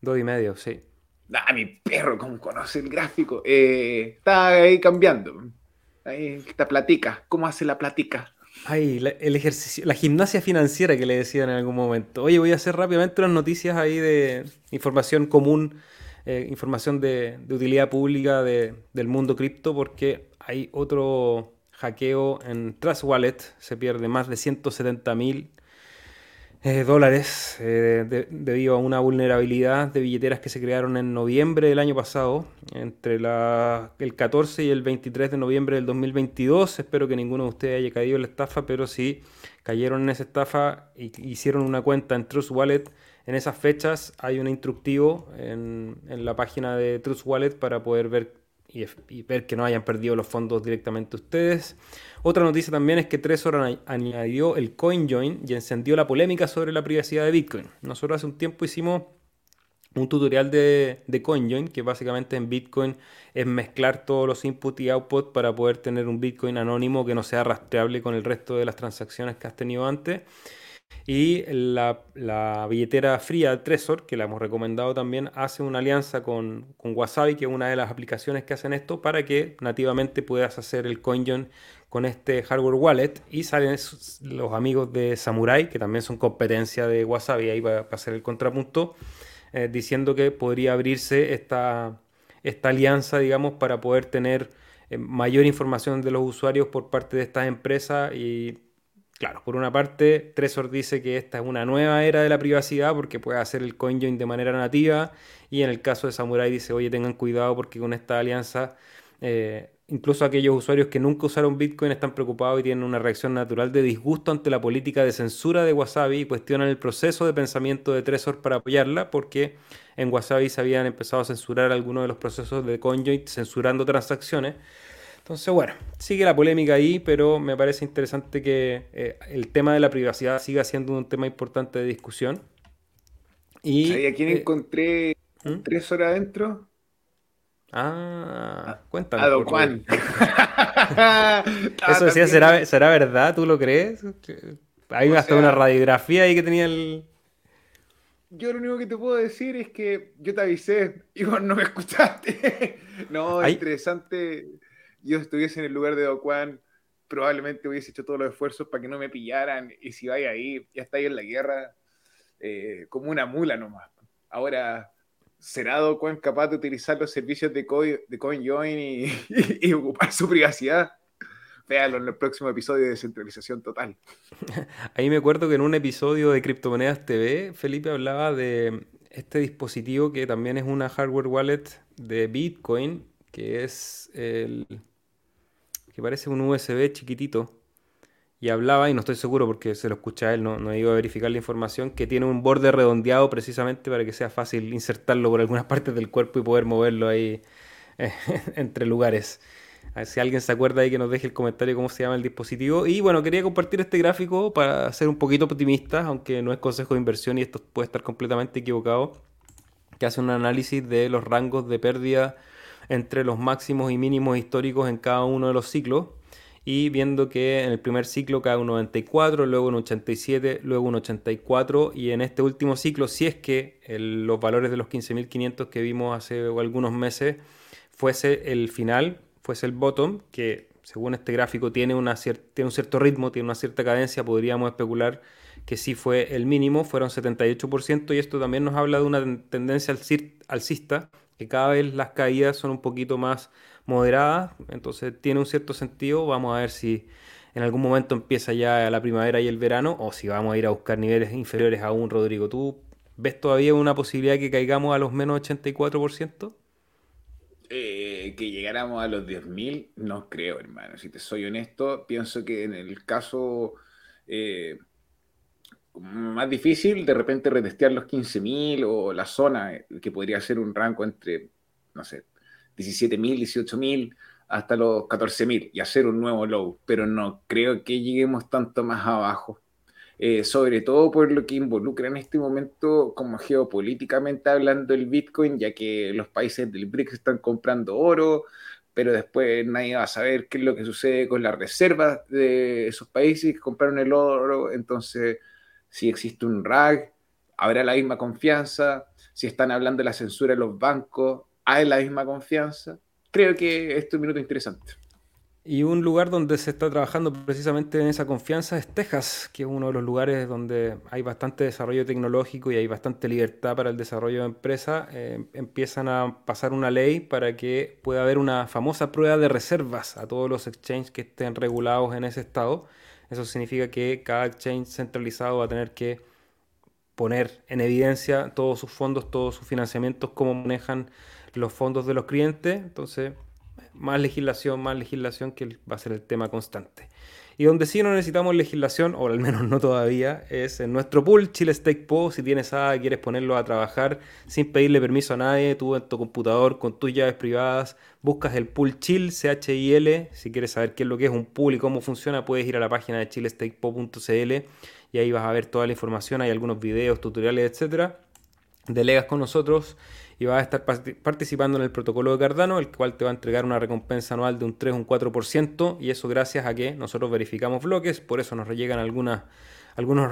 Dos y medio, sí. Ah, mi perro, ¿cómo conoce el gráfico? Eh, está ahí cambiando. Ahí está platica. ¿Cómo hace la platica? Ay, el ejercicio, la gimnasia financiera que le decían en algún momento. Oye, voy a hacer rápidamente unas noticias ahí de información común, eh, información de, utilidad pública del mundo cripto, porque hay otro hackeo en Trust Wallet. Se pierde más de 170 mil eh, dólares eh, debido a una vulnerabilidad de billeteras que se crearon en noviembre del año pasado, entre el 14 y el 23 de noviembre del 2022. Espero que ninguno de ustedes haya caído en la estafa, pero si cayeron en esa estafa y hicieron una cuenta en Trust Wallet, en esas fechas hay un instructivo en, en la página de Trust Wallet para poder ver y, ver que no hayan perdido los fondos directamente ustedes. Otra noticia también es que Trezor añadió el CoinJoin y encendió la polémica sobre la privacidad de Bitcoin. Nosotros hace un tiempo hicimos un tutorial de, de CoinJoin, que básicamente en Bitcoin es mezclar todos los inputs y outputs para poder tener un Bitcoin anónimo que no sea rastreable con el resto de las transacciones que has tenido antes. Y la, billetera fría Trezor, que la hemos recomendado también, hace una alianza con, Wasabi, que es una de las aplicaciones que hacen esto, para que nativamente puedas hacer el CoinJoin con este hardware wallet. Y salen los amigos de Samurai, que también son competencia de Wasabi, ahí para, hacer el contrapunto, eh, diciendo que podría abrirse esta, esta alianza, digamos, para poder tener eh, mayor información de los usuarios por parte de estas empresas y Claro, por una parte, Trezor dice que esta es una nueva era de la privacidad porque puede hacer el CoinJoin de manera nativa y en el caso de Samurai dice, oye, tengan cuidado porque con esta alianza eh, incluso aquellos usuarios que nunca usaron Bitcoin están preocupados y tienen una reacción natural de disgusto ante la política de censura de Wasabi y cuestionan el proceso de pensamiento de Trezor para apoyarla porque en Wasabi se habían empezado a censurar algunos de los procesos de CoinJoin censurando transacciones. Entonces, bueno, sigue la polémica ahí, pero me parece interesante que eh, el tema de la privacidad siga siendo un tema importante de discusión. Y, a quién eh, encontré ¿Mm? tres horas adentro? Ah, cuéntame. A Don Juan. (laughs) Eso decía, ¿será, ¿será verdad? ¿Tú lo crees? Hay hasta una radiografía ahí que tenía el. Yo lo único que te puedo decir es que yo te avisé (laughs) y vos no me escuchaste. (laughs) no, interesante yo estuviese en el lugar de Do probablemente hubiese hecho todos los esfuerzos para que no me pillaran. Y si vaya ahí, ya está ahí en la guerra, eh, como una mula nomás. Ahora, ¿será Do capaz de utilizar los servicios de, CoinJoin (laughs) y, ocupar su privacidad? Véalo en el próximo episodio de Descentralización Total. (laughs) Ahí me acuerdo que en un episodio de Criptomonedas TV, Felipe hablaba de este dispositivo que también es una hardware wallet de Bitcoin, que es el que parece un USB chiquitito. Y hablaba, y no estoy seguro porque se lo escucha él, no, no iba a verificar la información, que tiene un borde redondeado precisamente para que sea fácil insertarlo por algunas (laughs) partes del cuerpo y poder moverlo ahí eh, (laughs) entre lugares. A ver si alguien se acuerda ahí que nos deje el comentario cómo se llama el dispositivo. Y bueno, quería compartir este gráfico para ser un poquito optimista, aunque no es consejo de inversión y esto puede estar completamente equivocado, que hace un análisis de los rangos de pérdida entre los máximos y mínimos históricos en cada uno de los ciclos. Y viendo que en el primer ciclo cae un 94, luego un 87, luego un 84 y en este último ciclo, si es que los valores de los 15.500 que vimos hace algunos meses fuese el final, fuese el bottom, que según este gráfico tiene, una tiene un cierto ritmo, tiene una cierta cadencia, podríamos especular que sí fue el mínimo, fueron 78% y esto también nos habla de una tendencia alcista que cada vez las caídas son un poquito más moderadas, entonces tiene un cierto sentido. Vamos a ver si en algún momento empieza ya la primavera y el verano, o si vamos a ir a buscar niveles inferiores aún, Rodrigo. ¿Tú ves todavía una posibilidad de que caigamos a los menos 84%? Eh, que llegáramos a los 10.000, no creo, hermano. Si te soy honesto, pienso que en el caso eh, más difícil de repente retestear los 15.000 o la zona, eh, que podría ser un rango entre, no sé, 17.000, 18.000 hasta los 14.000 y hacer un nuevo low, pero no creo que lleguemos tanto más abajo. Eh, sobre todo por lo que involucra en este momento como geopolíticamente hablando el Bitcoin, ya que los países del BRICS están comprando oro, pero después nadie va a saber qué es lo que sucede con las reservas de esos países que compraron el oro, entonces si existe un RAG, habrá la misma confianza, si están hablando de la censura de los bancos, hay la misma confianza. Creo que esto es un minuto interesante. Y un lugar donde se está trabajando precisamente en esa confianza es Texas, que es uno de los lugares donde hay bastante desarrollo tecnológico y hay bastante libertad para el desarrollo de empresas. Eh, empiezan a pasar una ley para que pueda haber una famosa prueba de reservas a todos los exchanges que estén regulados en ese estado. Eso significa que cada exchange centralizado va a tener que poner en evidencia todos sus fondos, todos sus financiamientos, cómo manejan los fondos de los clientes. Entonces, más legislación, más legislación que va a ser el tema constante. Y donde sí no necesitamos legislación, o al menos no todavía, es en nuestro pool Chile Stake Po. Si tienes y quieres ponerlo a trabajar sin pedirle permiso a nadie, tú en tu computador con tus llaves privadas, buscas el pool Chill, C-H-I-L. Si quieres saber qué es lo que es un pool y cómo funciona, puedes ir a la página de chilestakepo.cl y ahí vas a ver toda la información. Hay algunos videos, tutoriales, etcétera. Delegas con nosotros y vas a estar participando en el protocolo de Cardano, el cual te va a entregar una recompensa anual de un 3 o un 4%, y eso gracias a que nosotros verificamos bloques, por eso nos llegan algunos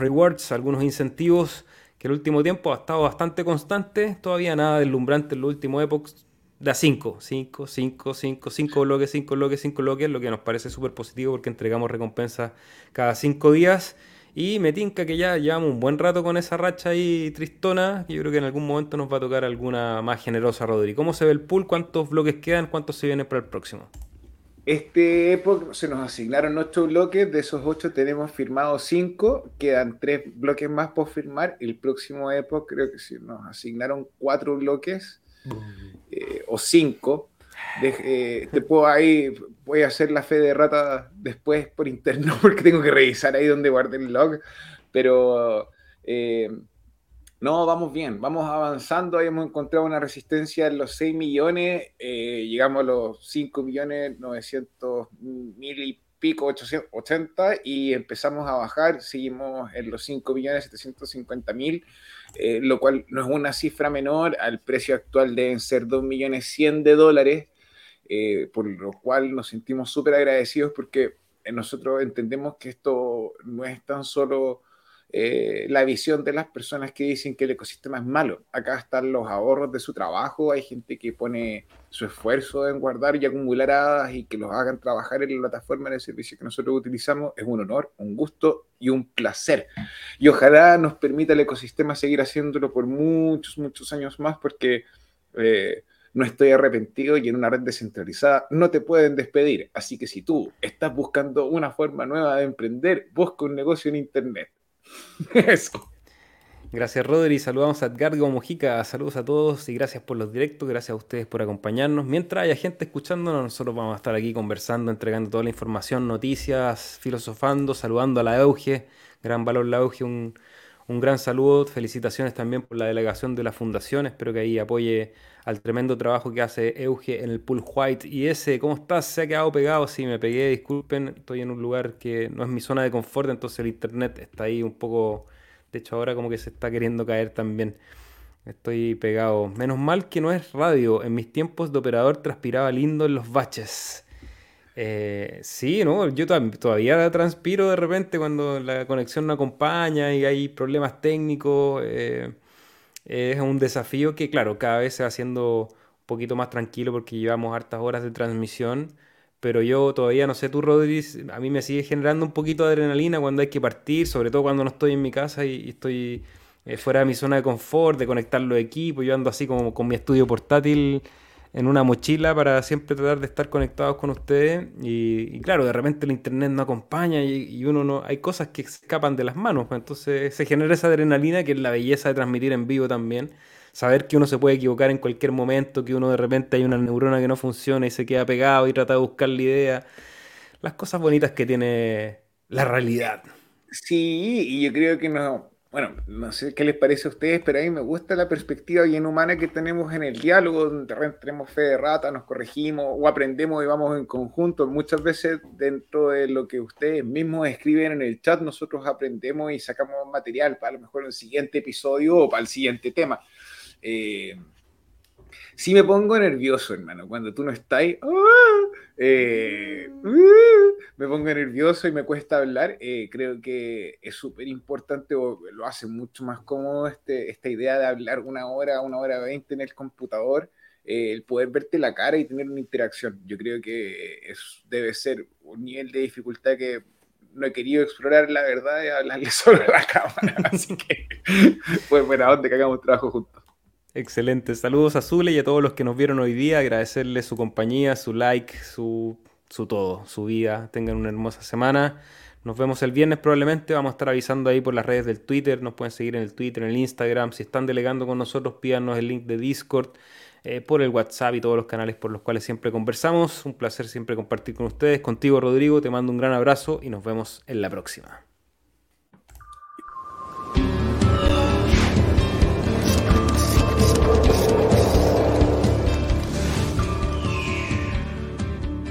rewards, algunos incentivos, que el último tiempo ha estado bastante constante, todavía nada deslumbrante en los últimos épocas, da 5, 5, 5, 5, 5 bloques, 5 bloques, 5 bloques, lo que nos parece súper positivo porque entregamos recompensas cada 5 días. Y me tinca que ya llevamos un buen rato con esa racha ahí tristona. Y yo creo que en algún momento nos va a tocar alguna más generosa, Rodri. ¿Cómo se ve el pool? ¿Cuántos bloques quedan? ¿Cuántos se vienen para el próximo? Este época se nos asignaron ocho bloques, de esos ocho tenemos firmados cinco, quedan tres bloques más por firmar. El próximo época creo que sí, nos asignaron cuatro bloques eh, o cinco. Eh, te puedo ahí, voy a hacer la fe de rata después por interno (laughs) porque tengo que revisar ahí donde guardé el log, pero eh, no, vamos bien, vamos avanzando, hemos encontrado una resistencia en los 6 millones, eh, llegamos a los 5 millones 900 mil y pico 880 y empezamos a bajar, seguimos en los 5 millones 750 mil, eh, lo cual no es una cifra menor, al precio actual deben ser 2 millones 100 de dólares, eh, por lo cual nos sentimos súper agradecidos porque nosotros entendemos que esto no es tan solo eh, la visión de las personas que dicen que el ecosistema es malo. Acá están los ahorros de su trabajo, hay gente que pone su esfuerzo en guardar y acumular hadas y que los hagan trabajar en la plataforma de servicio que nosotros utilizamos. Es un honor, un gusto y un placer. Y ojalá nos permita el ecosistema seguir haciéndolo por muchos, muchos años más porque... Eh, no estoy arrepentido y en una red descentralizada no te pueden despedir. Así que si tú estás buscando una forma nueva de emprender, busca un negocio en Internet. (laughs) Gracias, Rodri. Saludamos a Edgardo Mojica. Saludos a todos y gracias por los directos. Gracias a ustedes por acompañarnos. Mientras haya gente escuchándonos, nosotros vamos a estar aquí conversando, entregando toda la información, noticias, filosofando, saludando a la Euge. Gran valor, la Euge. Un, un gran saludo. Felicitaciones también por la delegación de la fundación. Espero que ahí apoye al tremendo trabajo que hace Euge en el Pool White. Y ese, ¿cómo estás? Se ha quedado pegado. Sí, me pegué, disculpen. Estoy en un lugar que no es mi zona de confort, entonces el internet está ahí un poco. De hecho, ahora como que se está queriendo caer también. Estoy pegado. Menos mal que no es radio. En mis tiempos de operador transpiraba lindo en los baches. Eh, sí, ¿no? Yo todavía transpiro de repente cuando la conexión no acompaña y hay problemas técnicos. Eh, es un desafío que, claro, cada vez se va haciendo un poquito más tranquilo porque llevamos hartas horas de transmisión, pero yo todavía no sé, tú, Rodríguez, a mí me sigue generando un poquito de adrenalina cuando hay que partir, sobre todo cuando no estoy en mi casa y, estoy eh, fuera de mi zona de confort, de conectar los equipos, yo ando así como con mi estudio portátil en una mochila para siempre tratar de estar conectados con ustedes. Y, claro, de repente el internet no acompaña y, uno no. Hay cosas que escapan de las manos. Pues, entonces se genera esa adrenalina que es la belleza de transmitir en vivo también. Saber que uno se puede equivocar en cualquier momento, que uno de repente hay una neurona que no funciona y se queda pegado y trata de buscar la idea. Las cosas bonitas que tiene la realidad. Sí, y yo creo que no, bueno, no sé qué les parece a ustedes, pero a mí me gusta la perspectiva bien humana que tenemos en el diálogo, donde tenemos fe de rata, nos corregimos o aprendemos y vamos en conjunto. Muchas veces dentro de lo que ustedes mismos escriben en el chat, nosotros aprendemos y sacamos material para lo mejor el siguiente episodio o para el siguiente tema. Eh, sí me pongo nervioso, hermano, cuando tú no estás ahí. ¡ah! Eh, ¡uh! me pongo nervioso y me cuesta hablar. Eh, creo que es súper importante o lo hace mucho más cómodo este, esta idea de hablar una hora, una hora veinte en el computador. Eh, el poder verte la cara y tener una interacción. Yo creo que es, debe ser un nivel de dificultad que no he querido explorar la verdad y hablarle (laughs) sobre la cámara. Así que, pues buena onda que hagamos trabajo juntos. Excelente. Saludos a Zule y a todos los que nos vieron hoy día. Agradecerles su compañía, su like, su, su todo, su vida. Tengan una hermosa semana. Nos vemos el viernes probablemente. Vamos a estar avisando ahí por las redes del Twitter. Nos pueden seguir en el Twitter, en el Instagram. Si están delegando con nosotros, pídanos el link de Discord, eh, por el WhatsApp y todos los canales por los cuales siempre conversamos. Un placer siempre compartir con ustedes. Contigo, Rodrigo, te mando un gran abrazo y nos vemos en la próxima.